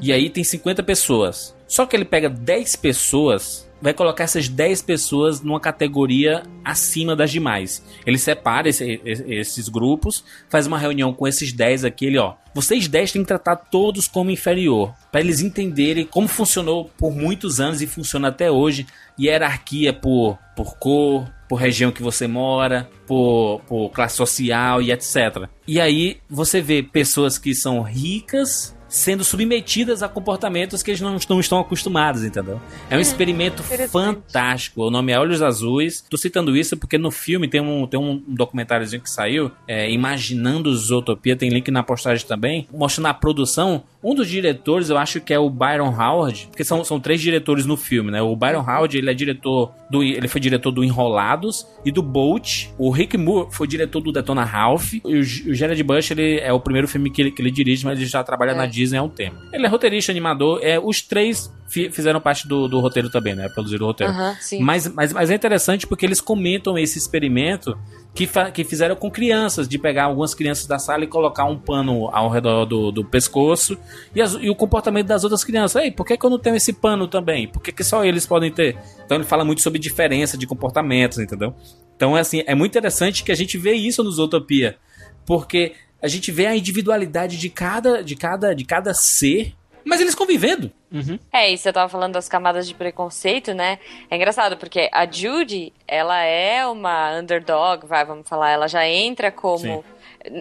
E aí tem 50 pessoas. Só que ele pega 10 pessoas vai colocar essas 10 pessoas numa categoria acima das demais. Ele separa esse, esses grupos, faz uma reunião com esses 10 aqui, ele, ó, vocês 10 têm que tratar todos como inferior, para eles entenderem como funcionou por muitos anos e funciona até hoje, hierarquia por, por cor, por região que você mora, por, por classe social e etc. E aí você vê pessoas que são ricas sendo submetidas a comportamentos que eles não, não estão acostumados, entendeu? É um é, experimento fantástico. O nome é Olhos Azuis. Tô citando isso porque no filme tem um, tem um documentáriozinho que saiu, é, Imaginando Zootopia, tem link na postagem também, mostrando a produção. Um dos diretores, eu acho que é o Byron Howard, porque são, são três diretores no filme, né? O Byron Howard, ele é diretor do, ele foi diretor do Enrolados e do Bolt. O Rick Moore foi diretor do Detona Ralph. E o, o Jared Bush, ele é o primeiro filme que ele, que ele dirige, mas ele já trabalha é. na Disney há um tempo. Ele é roteirista, animador. É, os três fizeram parte do, do roteiro também, né? Produziram o roteiro. mas, mas, mas é interessante porque eles comentam esse experimento que, que fizeram com crianças, de pegar algumas crianças da sala e colocar um pano ao redor do, do pescoço e, as, e, o comportamento das outras crianças. Ei, por que, que eu não tenho esse pano também? Por que, que só eles podem ter? Então ele fala muito sobre diferença de comportamentos, entendeu? Então é assim, é muito interessante que a gente vê isso no Zootopia, porque a gente vê a individualidade de cada, de cada, de cada ser mas eles convivendo. Uhum. É, e você tava falando das camadas de preconceito, né? É engraçado, porque a Judy, ela é uma underdog, vai, vamos falar, ela já entra como. Sim.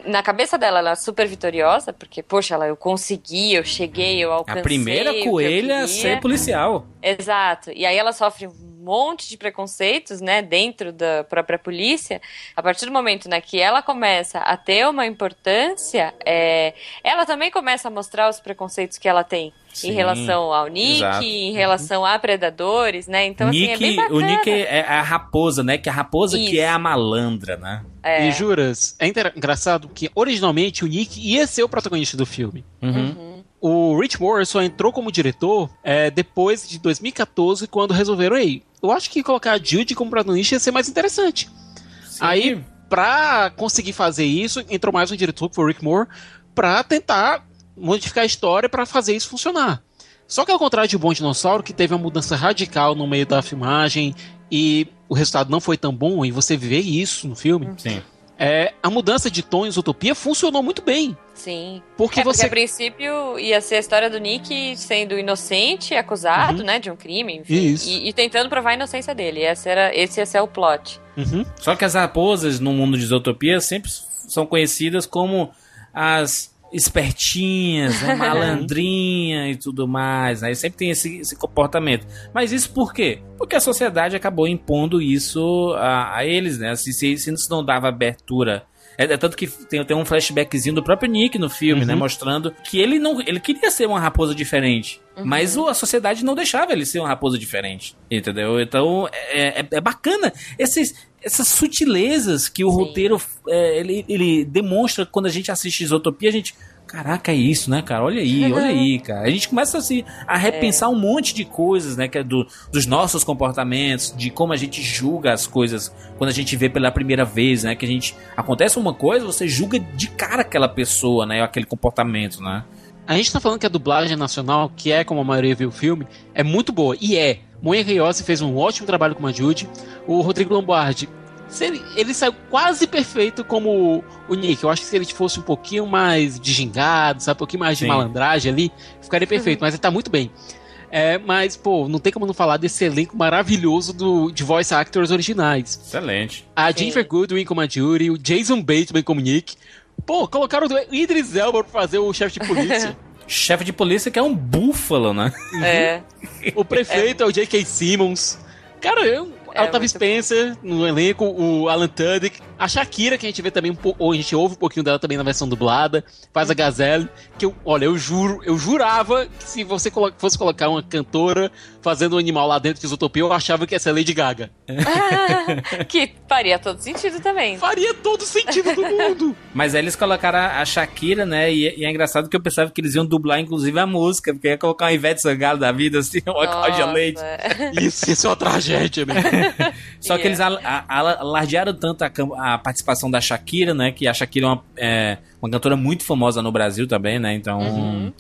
Na cabeça dela, ela é super vitoriosa, porque, poxa, ela, eu consegui, eu cheguei, eu alcancei. A primeira coelha a ser policial. Exato. E aí ela sofre um monte de preconceitos, né, dentro da própria polícia. A partir do momento, né, que ela começa a ter uma importância, é, ela também começa a mostrar os preconceitos que ela tem. Sim, em relação ao Nick, exato. em relação a predadores, né? Então, Nick, assim, é bem bacana. O Nick é a raposa, né? Que é a raposa Isso. que é a malandra, né? É. E juras, é engraçado que originalmente o Nick ia ser o protagonista do filme. Uhum. Uhum. O Rich Moore só entrou como diretor é, depois de 2014, quando resolveram, ei, eu acho que colocar a Judy como protagonista ia ser mais interessante. Sim. Aí, pra conseguir fazer isso, entrou mais um diretor, que foi o Rick Moore, pra tentar modificar a história para fazer isso funcionar. Só que ao contrário de Bom Dinossauro, que teve uma mudança radical no meio da filmagem e o resultado não foi tão bom, e você vê isso no filme. Sim. É, a mudança de tom em Utopia funcionou muito bem. Sim. Porque é, você. Porque a princípio ia ser a história do Nick sendo inocente, acusado, uhum. né, de um crime, enfim, Isso. E, e, tentando provar a inocência dele. Esse, era, esse ia ser o plot. Uhum. Só que as raposas no mundo de Isotopia sempre são conhecidas como as espertinhas, né, malandrinha e tudo mais, né? Sempre tem esse, esse, comportamento. Mas isso por quê? Porque a sociedade acabou impondo isso a, a eles, né? Se, se, se não dava abertura é, é, tanto que tem, tem um flashbackzinho do próprio Nick no filme, né, uhum. né? Mostrando que ele não ele queria ser uma raposa diferente. Uhum. Mas a sociedade não deixava ele ser uma raposa diferente. Entendeu? Então é, é, é bacana. Esses, essas sutilezas que o Sim. roteiro é, ele, ele demonstra quando a gente assiste Isotopia, a gente. Caraca, é isso, né, cara? Olha aí, olha aí, cara. A gente começa assim, a repensar é. um monte de coisas, né? Que é do, dos nossos comportamentos, de como a gente julga as coisas quando a gente vê pela primeira vez, né? Que a gente. Acontece uma coisa, você julga de cara aquela pessoa, né? Aquele comportamento, né? A gente tá falando que a dublagem nacional, que é como a maioria viu o filme, é muito boa. E é. Moia Reyose fez um ótimo trabalho com a Judy. O Rodrigo Lombardi, ele, ele saiu quase perfeito como o Nick. Eu acho que se ele fosse um pouquinho mais de gingado, sabe? Um pouquinho mais de Sim. malandragem ali, ficaria perfeito. Mas ele tá muito bem. É, mas, pô, não tem como não falar desse elenco maravilhoso do, de voice actors originais. Excelente. A Jennifer Goodwin como a Judy, o Jason Bateman como Nick. Pô, colocaram o Idris Elba pra fazer o chefe de polícia. chefe de polícia que é um búfalo, né? É. o prefeito é, é o J.K. Simmons. Cara, eu, é, Octavia Spencer no elenco, o Alan Tudyk, a Shakira, que a gente vê também, ou a gente ouve um pouquinho dela também na versão dublada, faz a Gazelle, que eu, olha, eu juro, eu jurava que se você fosse colocar uma cantora fazendo um animal lá dentro de Isotopia, eu achava que ia ser Lady Gaga. que faria todo sentido também. Faria todo sentido do mundo. Mas aí eles colocaram a Shakira, né, e, e, é engraçado que eu pensava que eles iam dublar, inclusive, a música, porque ia colocar uma Ivete Sangalo da vida, assim, uma Cláudia Leite. Isso, isso é uma tragédia, mesmo. Só yeah. que eles alardearam tanto a, a a participação da Shakira, né? Que a Shakira é uma, é uma cantora muito famosa no Brasil também, né? Então. Uhum.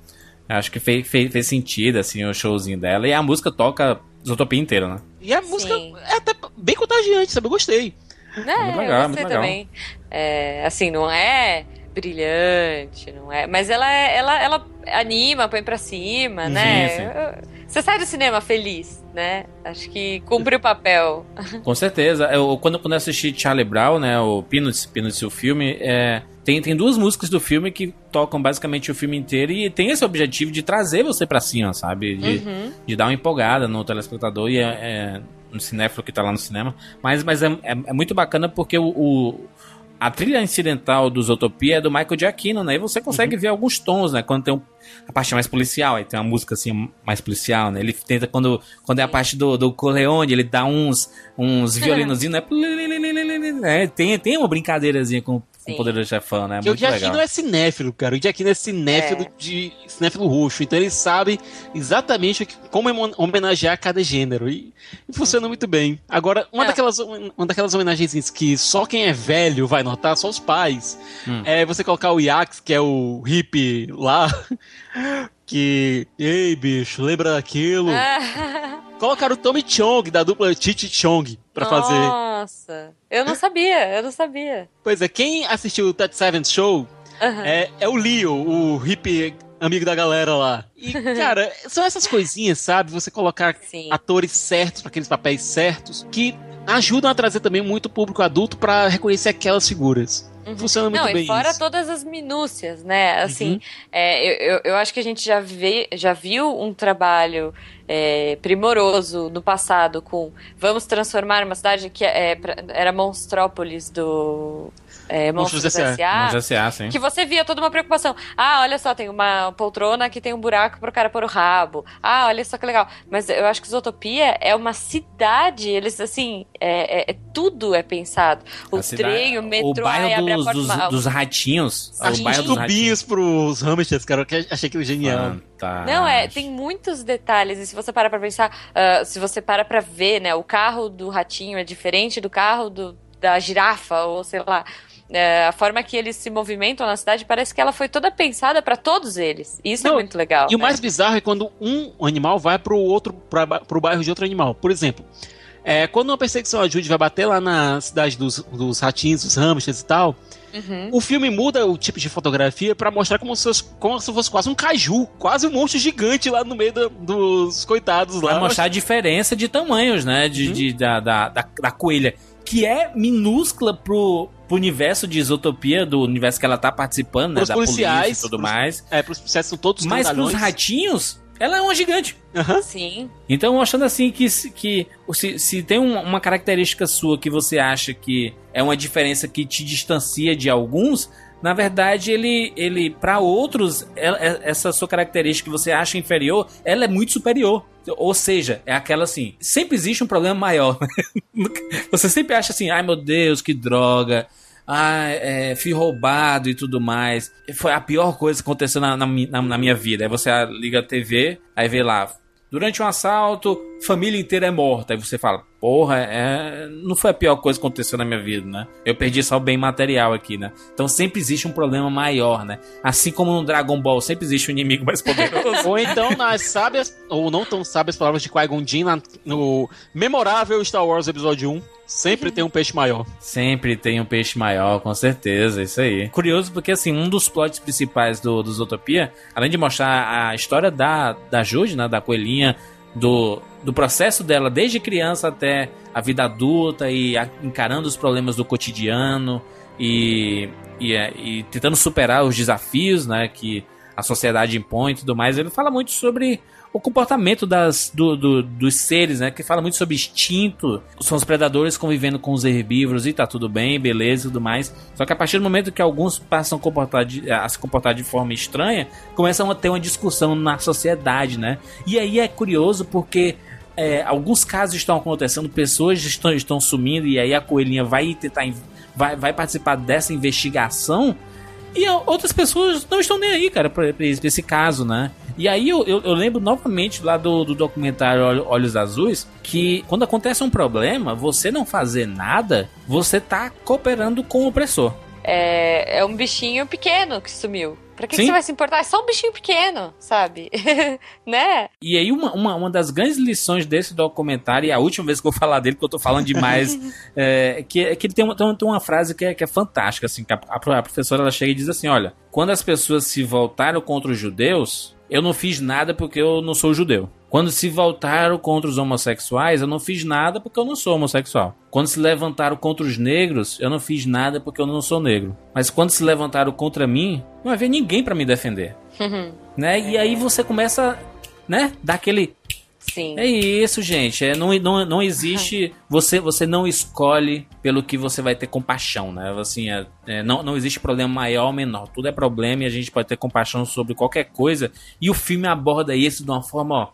Acho que fez, fez, fez, sentido, assim, o showzinho dela. E a música toca Zootopia inteira, né? E a música é até bem contagiante, sabe? Eu gostei. É, muito legal, eu muito gostei legal. também. É, assim, não é brilhante, não é. Mas ela, é- ela, ela anima, põe pra cima, Sim, né? sim. Eu- Você sai do cinema feliz, né? Acho que cumpre o papel. Com certeza. Eu, quando, quando eu assisti Charlie Brown, né, o Peanuts, Peanuts o filme, é, tem, tem duas músicas do filme que tocam basicamente o filme inteiro e tem esse objetivo de trazer você pra cima, sabe? De, Uhum. de dar uma empolgada no telespectador e é, é, no cinéfilo que tá lá no cinema. Mas, mas é, é, é muito bacana porque o, o- a trilha incidental do Zootopia é do Michael Giacchino, né? E você consegue ver alguns tons, né? Quando tem um- a parte mais policial, aí tem uma música assim mais policial, né? Ele tenta quando quando é a parte do, do Corleone, ele dá uns uns violinozinhos, né? É, tem tem uma brincadeirazinha com, com o Poderoso Chefão, né? Porque o Muito Giacchino legal. é cinéfilo, cara. O Giacchino é cinéfilo de cinéfilo roxo. Então ele sabe exatamente o como homenagear cada gênero. E, e funciona muito bem. Agora, uma daquelas, uma daquelas homenagens que só quem é velho vai notar, só os pais, Hum. é você colocar o Yax, que é o hippie lá. Que. Ei, bicho, lembra daquilo? Colocaram o Tommy Chong, da dupla Chichi Chong, pra fazer. Nossa, eu não sabia, eu não sabia. Pois é, quem assistiu o Ted Seven Show Aham. é, é o Leo, o hippie amigo da galera lá. E, cara, são essas coisinhas, sabe? Você colocar atores certos para aqueles papéis certos que ajudam a trazer também muito público adulto pra reconhecer aquelas figuras. Funciona muito. Não, bem e fora isso. todas as minúcias, né? Assim, Uhum. é, eu, eu, acho que a gente já, vê, já viu um trabalho é, primoroso no passado com vamos transformar uma cidade que é, pra- era Monstrópolis do é, Monstros Monstros S.A.. Sim. Que você via toda uma preocupação. Ah, olha só, tem uma poltrona que tem um buraco pro cara pôr o rabo. Ah, olha só que legal. Mas eu acho que Zootopia é uma cidade, eles assim, é, é- é- tudo é pensado. O A cidade- trem, o metrô, o bairro aí abre a dos, porta dos, uma- dos ratinhos. As o bairro dos ratinhos. pros hamsters, cara, que eu achei aquilo genial. Não, é, tem muitos detalhes. E se você para pra pensar, ah, se você para pra ver, né, o carro do ratinho é diferente do carro do, da girafa, ou sei lá. É, a forma que eles se movimentam na cidade parece que ela foi toda pensada pra todos eles. Isso é Não, muito legal. E o né? mais bizarro é quando um animal vai pro outro pra, ba- pro bairro de outro animal. Por exemplo, é, quando uma perseguição a Judy vai bater lá na cidade dos, dos ratinhos, dos hamsters e tal, Uhum. o filme muda o tipo de fotografia pra mostrar como se, fosse, como se fosse quase um caju, quase um monstro gigante lá no meio da- dos coitados lá. Vai mostrar a diferença de tamanhos, né? De, de- da, da, da, da coelha. Que é minúscula pro, pro universo de isotopia, do universo que ela tá participando, né? Pros da policiais, polícia e tudo pros- mais. É, pros policiais são todos Mas pros ratinhos, ela é uma gigante. Sim. Então, mostrando assim que, se- que se, se tem um- uma característica sua que você acha que é uma diferença que te distancia de alguns, na verdade, ele, ele para outros, ela- é- essa sua característica que você acha inferior, ela é muito superior. Ou seja, é aquela assim, sempre existe um problema maior. você sempre acha assim, ai meu Deus, que droga. Ah, é, fui roubado e tudo mais. Foi a pior coisa que aconteceu na, na- na minha vida. Aí você liga a TV, aí vê lá. Durante um assalto, família inteira é morta. Aí você fala, porra, é, não foi a pior coisa que aconteceu na minha vida, né? Eu perdi só o bem material aqui, né? Então sempre existe um problema maior, né? Assim como no Dragon Ball sempre existe um inimigo mais poderoso. Ou então nas sábias, ou não tão sábias palavras de Qui-Gon Jinn no memorável Star Wars Episódio 1, sempre tem um peixe maior. Sempre tem um peixe maior, com certeza, isso aí. Curioso porque, assim, um dos plots principais do, do Zootopia, além de mostrar a história da, da Jude, né, da coelhinha, do, do processo dela desde criança até a vida adulta e a- encarando os problemas do cotidiano e, e, é, e tentando superar os desafios, né, que a sociedade impõe e tudo mais, ele fala muito sobre o comportamento das, do- do- dos seres, né? Que fala muito sobre instinto. São os predadores convivendo com os herbívoros e tá tudo bem, beleza e tudo mais. Só que a partir do momento que alguns passam a, comportar de- a se comportar de forma estranha, começam a ter uma discussão na sociedade, né? E aí é curioso porque é, alguns casos estão acontecendo, pessoas estão, estão sumindo e aí a coelhinha vai tentar vai, vai participar dessa investigação e outras pessoas não estão nem aí, cara, pra, pra esse caso, né? E aí eu, eu, eu lembro novamente lá do, do documentário Olho- Olhos Azuis que quando acontece um problema, você não fazer nada, você tá cooperando com o opressor. É, é um bichinho pequeno que sumiu. Pra que, que você vai se importar? É só um bichinho pequeno, sabe? né? E aí, uma, uma, uma das grandes lições desse documentário, e a última vez que eu vou falar dele, porque eu tô falando demais, é que, é que ele tem uma, tem uma- tem uma frase que é, que é fantástica, assim, que a, a professora ela chega e diz assim, olha, quando as pessoas se voltaram contra os judeus, eu não fiz nada porque eu não sou judeu. Quando se voltaram contra os homossexuais, eu não fiz nada porque eu não sou homossexual. Quando se levantaram contra os negros, eu não fiz nada porque eu não sou negro. Mas quando se levantaram contra mim, não havia ninguém pra me defender. Né? E aí você começa, né, dar aquele Sim. é isso, gente. É, não, não, não existe. Você, você não escolhe pelo que você vai ter compaixão, né? Assim, é, é, não, não existe problema maior ou menor. Tudo é problema e a gente pode ter compaixão sobre qualquer coisa. E o filme aborda isso de uma forma ó,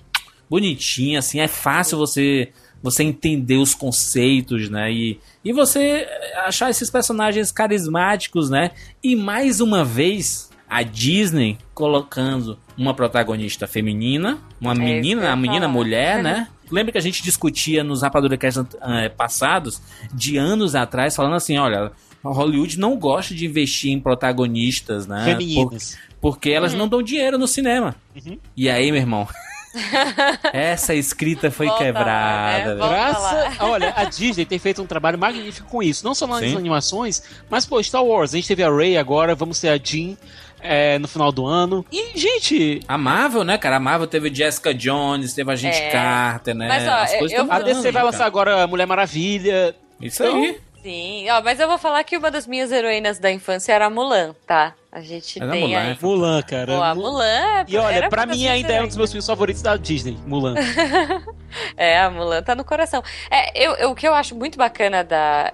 bonitinha, assim. É fácil você você entender os conceitos, né? E, e você achar esses personagens carismáticos, né? E mais uma vez, a Disney colocando uma protagonista feminina, uma É menina, a menina mulher, né? Lembra que a gente discutia nos Rapadura Cast eh, passados, de anos atrás, falando assim, olha, Hollywood não gosta de investir em protagonistas, né? Por- Femininas. porque elas Uhum. não dão dinheiro no cinema. Uhum. E aí, meu irmão? essa escrita foi Volta lá, quebrada. né? velho. Volta Graças, olha, a Disney tem feito um trabalho magnífico com isso. Não só nas Sim. animações, mas, pô, Star Wars. A gente teve a Rey agora, vamos ter a Jean é, no final do ano. E, gente, A Marvel, né, cara? A Marvel teve Jessica Jones, teve a gente É. Carter, né? Mas, ó, As coisas eu- tão a DC vai cara. lançar agora a Mulher Maravilha. Isso aí. Sim, ó, mas eu vou falar que uma das minhas heroínas da infância era a Mulan, tá? A gente Mas a tem Mulan aí. é Mulan, cara. Pô, a Mulan. E olha, era pra mim ainda é um dos meus filmes favoritos da Disney, Mulan. É, a Mulan tá no coração. É, eu, eu- o que eu acho muito bacana da.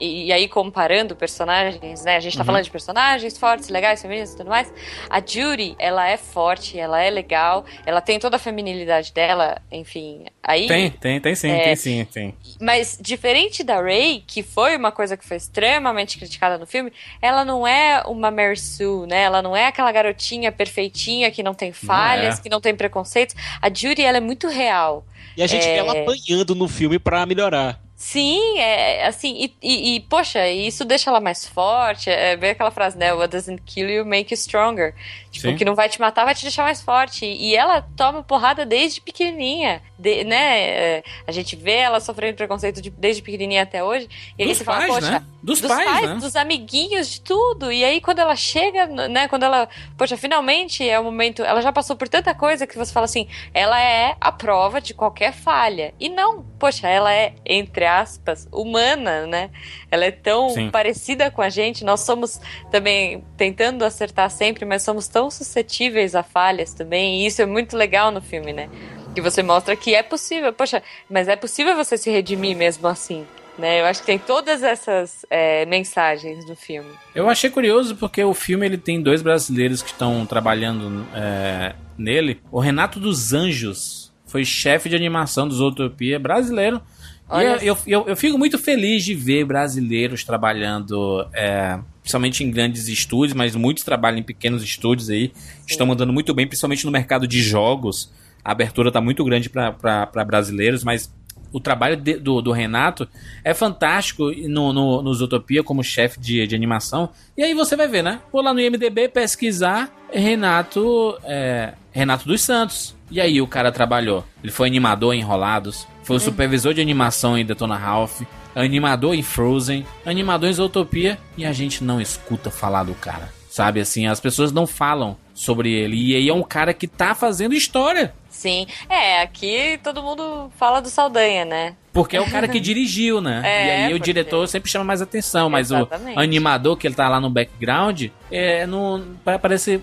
E, e aí, comparando personagens, né? A gente tá Uhum. falando de personagens fortes, legais, femininos e tudo mais. A Judy, ela é forte, ela é legal, ela tem toda a feminilidade dela, enfim. Aí. Tem, tem, tem sim, É. tem sim, tem. Mas diferente da Ray, que foi uma coisa que foi extremamente criticada no filme, ela não é uma Mary Sue, né? Ela não é aquela garotinha perfeitinha que não tem falhas, é. que não tem preconceitos. A Judy, ela é muito real. E a gente É. vê ela apanhando no filme pra melhorar. Sim, é assim, e, e- e, poxa, isso deixa ela mais forte. É bem aquela frase, né? What doesn't kill you make you stronger. Tipo, Sim. o que não vai te matar vai te deixar mais forte. E ela toma porrada desde pequenininha, de- né? É, A gente vê ela sofrendo preconceito de- desde pequenininha até hoje. E aí Dos você fala, pais, poxa, né? Dos pais, né? dos amiguinhos, de tudo. E aí quando ela chega, né? Quando ela, poxa, finalmente é o momento. Ela já passou por tanta coisa que você fala assim, ela é a prova de qualquer falha. E não, poxa, ela é entre aspas humana, né? Ela é tão Sim. parecida com a gente. Nós somos também tentando acertar sempre, mas somos tão suscetíveis a falhas também. E isso é muito legal no filme, né? Que você mostra que é possível. Poxa, mas é possível você se redimir mesmo assim. Né? Eu acho que tem todas essas é, mensagens no filme. Eu achei curioso porque o filme ele tem dois brasileiros que estão trabalhando é, nele. O Renato dos Anjos foi chefe de animação do Zootopia brasileiro. Olha e eu, eu, eu fico muito feliz de ver brasileiros trabalhando, é, principalmente em grandes estúdios, mas muitos trabalham em pequenos estúdios aí. Estão mandando muito bem, principalmente no mercado de jogos. A abertura está muito grande para brasileiros, mas o trabalho de- do, do Renato é fantástico no, no, no Zootopia como chefe de, de animação. E aí você vai ver, né? Vou lá no IMDB pesquisar Renato, é, Renato dos Santos. E aí o cara trabalhou. Ele foi animador em Enrolados, foi o supervisor de animação em Detona Ralph, animador em Frozen, animador em Zootopia e a gente não escuta falar do cara. Sabe assim, as pessoas não falam sobre ele. E aí é um cara que tá fazendo história. Sim. É, aqui todo mundo fala do Saldanha, né? Porque é o cara que dirigiu, né? É, e aí o porque- diretor sempre chama mais atenção, mas Exatamente. o animador que ele tá lá no background, é, não, pa- parece,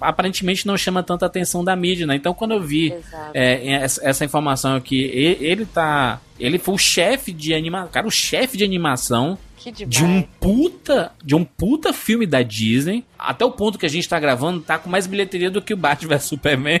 aparentemente não chama tanta atenção da mídia, né? Então quando eu vi é, essa, informação aqui, ele tá, ele foi o chefe de animação, cara, o chefe de animação de um puta, de um puta filme da Disney, até o ponto que a gente tá gravando, tá com mais bilheteria do que o Batman vs Superman.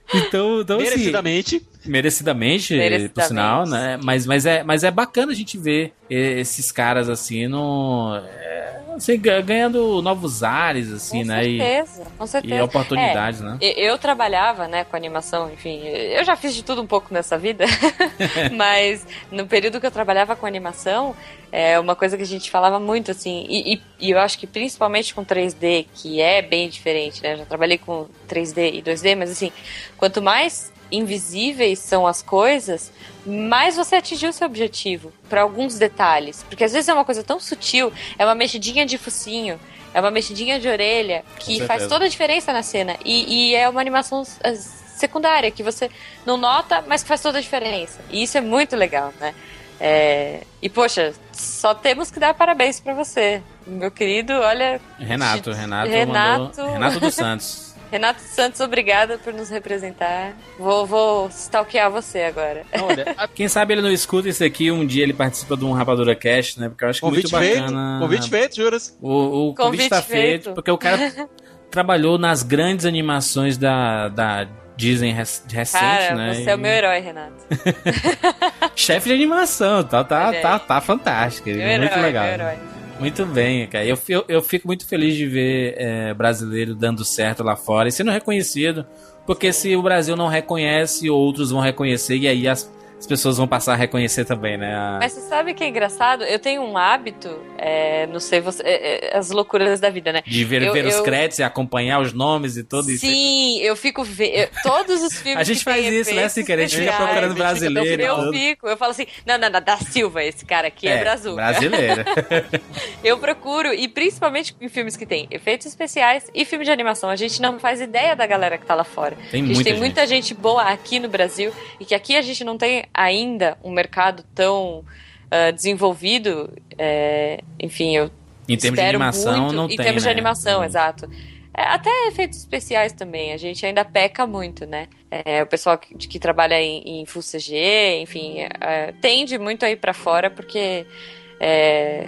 então, então assim, Merecidamente. Merecidamente, Merecidamente. por sinal, né? Mas, mas, é, mas é bacana a gente ver esses caras assim no. é, assim, ga- ganhando novos ares, assim, com né? E, certeza, com certeza. e oportunidades, né? E- Eu trabalhava, né, com animação, enfim, eu já fiz de tudo um pouco nessa vida, mas no período que eu trabalhava com animação, É uma coisa que a gente falava muito, assim, e, e, e eu acho que principalmente com 3D, que é bem diferente, né? Eu já trabalhei com 3D e 2D, mas assim, quanto mais invisíveis são as coisas, mais você atingiu o seu objetivo para alguns detalhes. Porque às vezes é uma coisa tão sutil, é uma mexidinha de focinho, é uma mexidinha de orelha que faz toda a diferença na cena. E, e é uma animação eh, secundária que você não nota, mas que faz toda a diferença. E isso é muito legal, né? É... E poxa, só temos que dar parabéns para você, meu querido. Olha, Renato, Renato, Renato, mandou- Renato dos Santos. Renato Santos, obrigada por nos representar. Vou, vou stalkear você agora. Olha, Quem sabe ele não escuta isso aqui, um dia ele participa de um Rapadura Cast, né? Porque eu acho que convite muito feito. bacana. Convite feito, juras. O, o convite, Convite tá feito, feito. porque o cara trabalhou nas grandes animações da, da Disney rec- recente, Cara, né? você é o E- meu herói, Renato. Chefe de animação, tá, tá, tá, tá fantástico. Meu muito herói, legal. meu herói. Muito bem, cara. Eu, eu, eu fico muito feliz de ver é, brasileiro dando certo lá fora e sendo reconhecido, porque se o Brasil não reconhece, outros vão reconhecer e aí as, as pessoas vão passar a reconhecer também, né? A- Mas você sabe que é engraçado? Eu tenho um hábito, é, não sei, você, é, é, as loucuras da vida, né? de ver, eu- ver os eu- créditos e acompanhar os nomes e tudo isso. Sim, eu fico vendo. Todos os filmes. A gente que faz isso, né, querer? A gente fica procurando brasileiro Eu fico, eu falo assim, não, não, não, da Silva, esse cara aqui é, Brazuca. brasileiro. Eu procuro, e principalmente em filmes que tem efeitos especiais e filme de animação. A gente não faz ideia da galera que tá lá fora. Tem a gente muita tem gente. muita gente boa aqui no Brasil e que aqui a gente não tem ainda um mercado tão ah, desenvolvido. é, enfim, eu Em termos de animação, muito, não em tem. termos de né? animação, Hum. exato. É, até efeitos especiais também, a gente ainda peca muito, né? É, o pessoal que, que trabalha em, em Full CG, enfim, é, tende muito a ir pra fora porque é,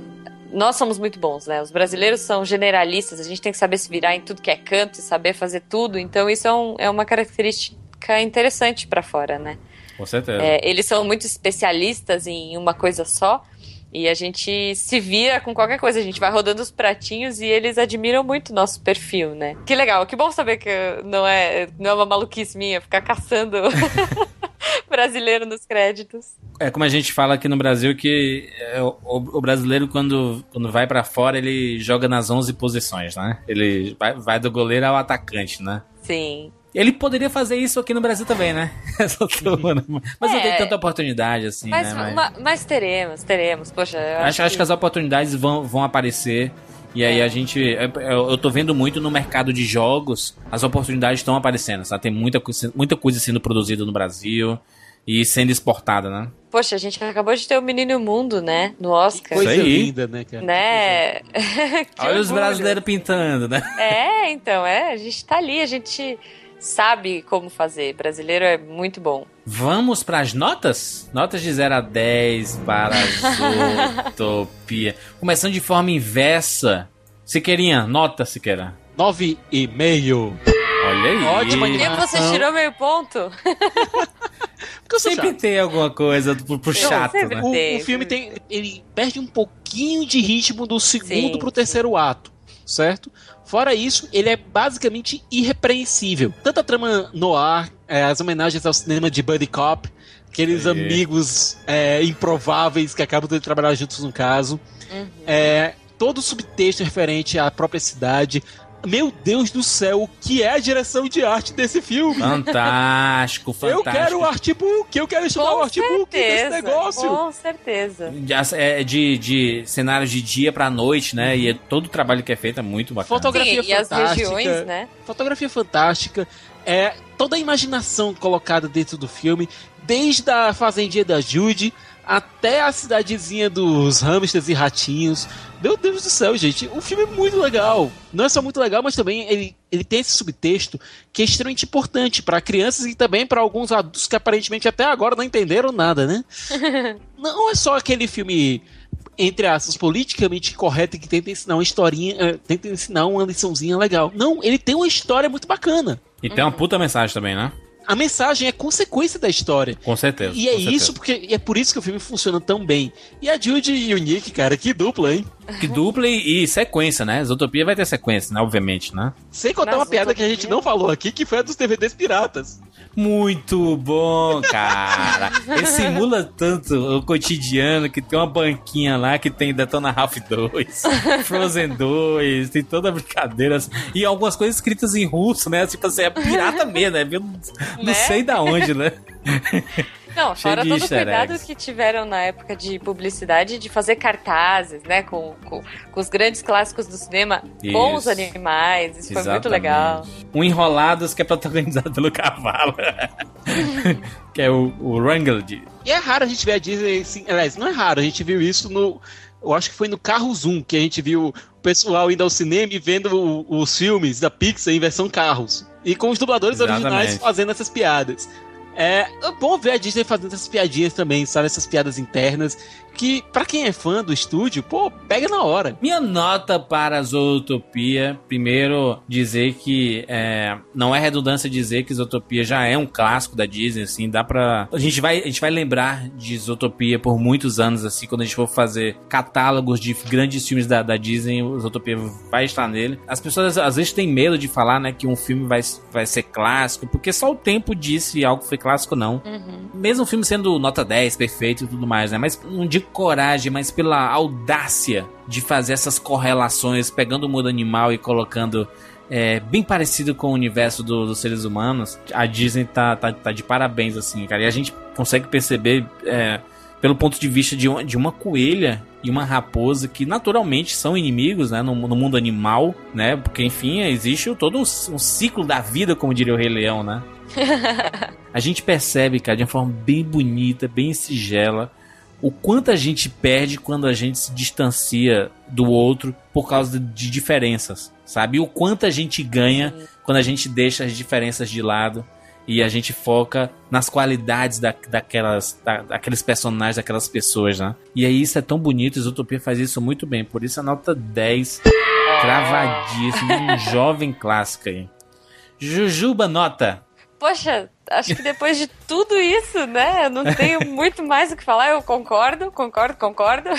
nós somos muito bons, né? Os brasileiros são generalistas, a gente tem que saber se virar em tudo que é canto e saber fazer tudo, então isso é, um- é uma característica interessante pra fora, né? Com certeza. É, eles são muito especialistas em uma coisa só. E a gente se vira com qualquer coisa, a gente vai rodando os pratinhos e eles admiram muito o nosso perfil, né? Que legal, que bom saber que não é, não é uma maluquice minha ficar caçando brasileiro nos créditos. É como a gente fala aqui no Brasil que é, o, o brasileiro quando, quando vai pra fora ele joga nas 11 posições, né? Ele vai, vai do goleiro ao atacante, né? Sim. Ele poderia fazer isso aqui no Brasil também, né? Essa turma, Mas não É. tem tanta oportunidade assim, Mas, né? Mas- ma- mas teremos, teremos. Poxa, eu acho, acho que as oportunidades vão, vão aparecer. E aí É. a gente. Eu, eu tô vendo muito no mercado de jogos, as oportunidades estão aparecendo, sabe? Tem muita, coisa- muita coisa sendo produzida no Brasil e sendo exportada, né? Poxa, a gente acabou de ter o Menino Mundo, né? No Oscar. Coisa aí. linda, né, cara? Né? Que Olha os orgulho. brasileiros pintando, né? É, então, é, a gente tá ali, a gente sabe como fazer. Brasileiro é muito bom. Vamos para as notas? Notas de 0 a 10 para Zootopia. Começando de forma inversa. Siqueirinha, nota, Siqueira. Nove e meio. Olha aí. Ótima animação. você tirou meio ponto? Porque eu Sempre chato. tem alguma coisa pro, pro chato, né? O, Tem, o filme tem. tem. Ele perde um pouquinho de ritmo do segundo Sim, pro terceiro ato, certo? Fora isso, ele é basicamente irrepreensível. Tanto a trama no ar, as homenagens ao cinema de Buddy Cop, aqueles É. amigos é, improváveis que acabam de trabalhar juntos no caso. Uhum. É, todo o subtexto referente à própria cidade. Meu Deus do céu, o que é a direção de arte desse filme? Fantástico, fantástico. Eu quero o artbook, eu quero estudar o Com artbook desse certeza, negócio. Com certeza. É de, de cenários de dia pra noite, né? E é- todo o trabalho que é feito é muito bacana. Fotografia Sim, e as fantástica. regiões, né? Fotografia fantástica. É toda a imaginação colocada dentro do filme, desde a fazendinha da Judy até a cidadezinha dos hamsters e ratinhos. Meu Deus do céu, gente, o filme é muito legal. Não é só muito legal, mas também ele, ele tem esse subtexto que é extremamente importante para crianças e também para alguns adultos que aparentemente até agora não entenderam nada, né? não é só aquele filme entre aspas, politicamente correto que tenta ensinar uma historinha, eh, tenta ensinar uma liçãozinha legal. Não, ele tem uma história muito bacana. E tem uma puta mensagem também, né? A mensagem é consequência da história. Com certeza. E é certeza. isso porque é por isso que o filme funciona tão bem. E a Judy e o Nick, cara, que dupla, hein? Que dupla e, e sequência, né? Zootopia vai ter sequência, né? Obviamente, né? Sem contar Nas uma piada que a gente não falou aqui, que foi a dos DVDs piratas. Muito bom, cara. Ele simula tanto o cotidiano que tem uma banquinha lá que tem Detona Ralph 2, Frozen 2, tem toda a brincadeira. E algumas coisas escritas em russo, né? Tipo assim, é pirata mesmo, né? Não, Né? sei da onde, né? Não, Cheio fora todo o cuidado eggs. que tiveram na época de publicidade de fazer cartazes, né? Com, com, com os grandes clássicos do cinema, com os Isso. animais. Isso foi muito Exatamente. legal. Um Enrolados que é protagonizado pelo cavalo. que é o, o Wrangled. E é raro a gente ver a Disney assim. Aliás, não é raro, a gente viu isso no. Eu acho que foi no Carro Zoom que a gente viu o pessoal indo ao cinema e vendo o- os filmes da Pixar em versão carros. E com os dubladores Exatamente. originais fazendo essas piadas. É, é bom ver a Disney fazendo essas piadinhas também, sabe? Essas piadas internas. Que, pra quem é fã do estúdio, pô, pega na hora. Minha nota para Zootopia, primeiro dizer que é, não é redundância dizer que Zootopia já é um clássico da Disney, assim, dá pra... A gente vai, a gente vai lembrar de Zootopia por muitos anos, assim, quando a gente for fazer catálogos de grandes filmes da, da Disney, Zootopia vai estar nele. As pessoas às vezes têm medo de falar, né, que um filme vai, vai ser clássico, porque só o tempo disse se algo foi clássico ou não Uhum. mesmo o filme sendo nota 10, perfeito e tudo mais, né? Mas não digo coragem, mas pela audácia de fazer essas correlações, pegando o mundo animal e colocando é, bem parecido com o universo do- dos seres humanos, a Disney tá, tá, tá de parabéns, assim, cara. E a gente consegue perceber, é, pelo ponto de vista de uma, de uma coelha e uma raposa, que naturalmente são inimigos, né? No, no mundo animal, né? Porque, enfim, existe todo um, um ciclo da vida, como diria o Rei Leão, né? a gente percebe, cara, de uma forma bem bonita, bem sigela, o quanto a gente perde quando a gente se distancia do outro por causa de diferenças, sabe? E o quanto a gente ganha quando a gente deixa as diferenças de lado e a gente foca nas qualidades da, daquelas, da- daqueles personagens, daquelas pessoas, né? E aí isso é tão bonito, Isotopia faz isso muito bem, por isso a nota 10, cravadíssimo, um jovem clássico aí. Jujuba, nota. Poxa, acho que depois de tudo isso, né? Eu não tenho muito mais o que falar. Eu concordo, concordo, concordo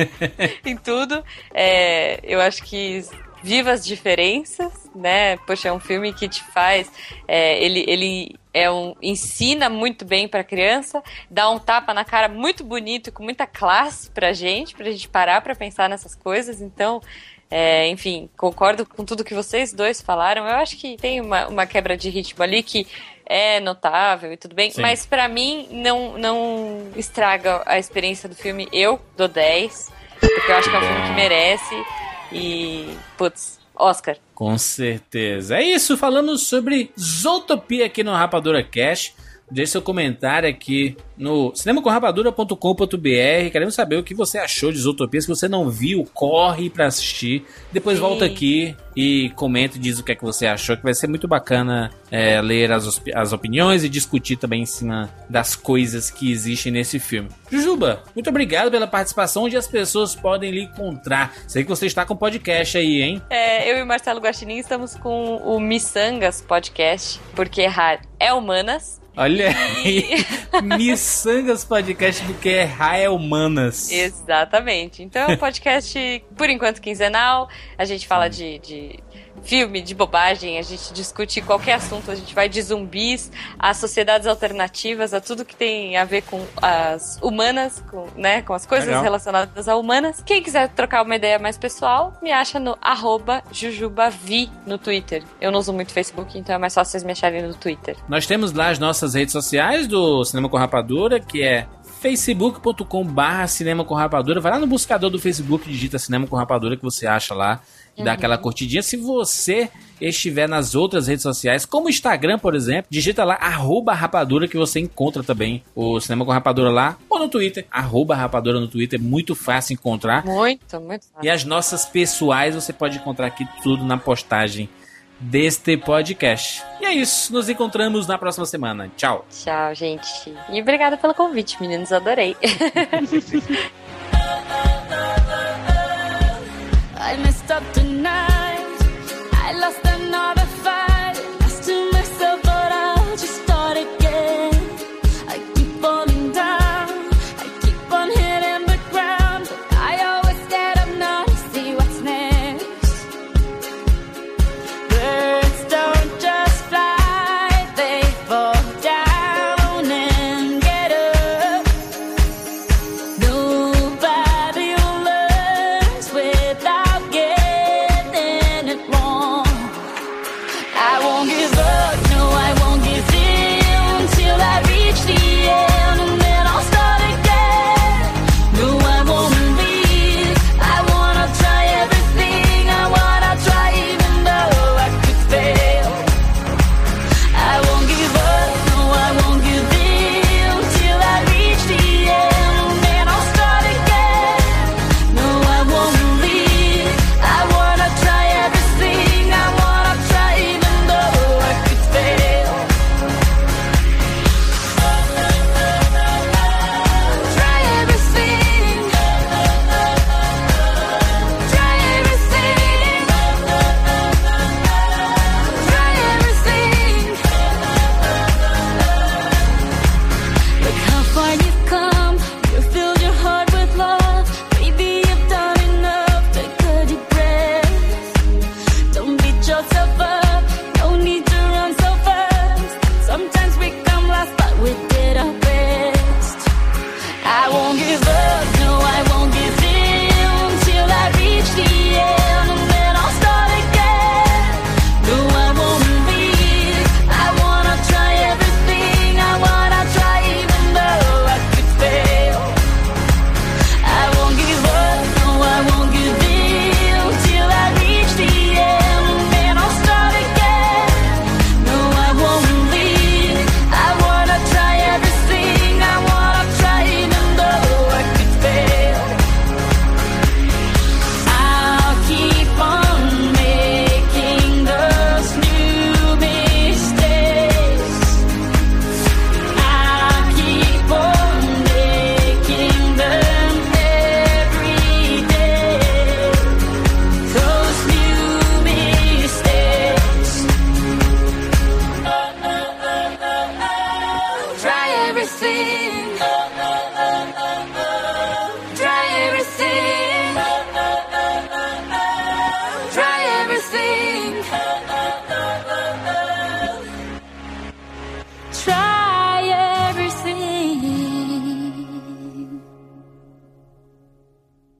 em tudo. É, eu acho que viva as diferenças, né? Poxa, é um filme que te faz. é, ele, ele é um, ensina muito bem pra criança, dá um tapa na cara muito bonito e com muita classe pra gente, pra gente parar pra pensar nessas coisas. Então. É, enfim, concordo com tudo que vocês dois falaram. Eu acho que tem uma, uma quebra de ritmo ali que é notável e tudo bem, Sim. mas pra mim não, não estraga a experiência do filme. Eu dou 10, porque eu acho que é um filme que merece. E, putz, Oscar. Com certeza. É isso, falamos sobre Zootopia aqui no Rapadura Cash. Deixe seu comentário aqui no cinemacomrapadura.com.br. Queremos saber o que você achou de Zootopia. Se você não viu, corre pra assistir. Depois Sim. volta aqui e comenta e diz o que é que você achou, que vai ser muito bacana é, ler as, as opiniões e discutir também em cima das coisas que existem nesse filme. Jujuba, muito obrigado pela participação. Onde as pessoas podem lhe encontrar? Sei que você está com podcast aí, hein? É, eu e Marcelo Guaxinim estamos com o Missangas Podcast, porque errar é humanas. Olha aí, Missangas Podcast do que errar é humanas. Exatamente. Então é um podcast, por enquanto, quinzenal. A gente fala de, de filme, de bobagem, a gente discute qualquer assunto, a gente vai de zumbis, a sociedades alternativas, a tudo que tem a ver com as humanas, com, né, com as coisas Legal. relacionadas a humanas. Quem quiser trocar uma ideia mais pessoal, me acha no arroba jujubavi no Twitter. Eu não uso muito Facebook, então é mais fácil vocês me acharem no Twitter. Nós temos lá as nossas redes sociais do Cinema com Rapadura, que é facebook.com barra Cinema com Rapadura. Vai lá no buscador do Facebook, digita Cinema com Rapadura que você acha lá. E dá aquela curtidinha. Se você estiver nas outras redes sociais, como o Instagram, por exemplo, digita lá arroba rapadura que você encontra também o Cinema com Rapadura lá. Ou no Twitter, arroba rapadura no Twitter. É muito fácil encontrar. Muito, muito E as nossas pessoais você pode encontrar aqui tudo na postagem deste podcast. E é isso, nos encontramos na próxima semana. Tchau. Tchau, gente. E obrigada pelo convite, meninos. Adorei. I messed up tonight. I lost another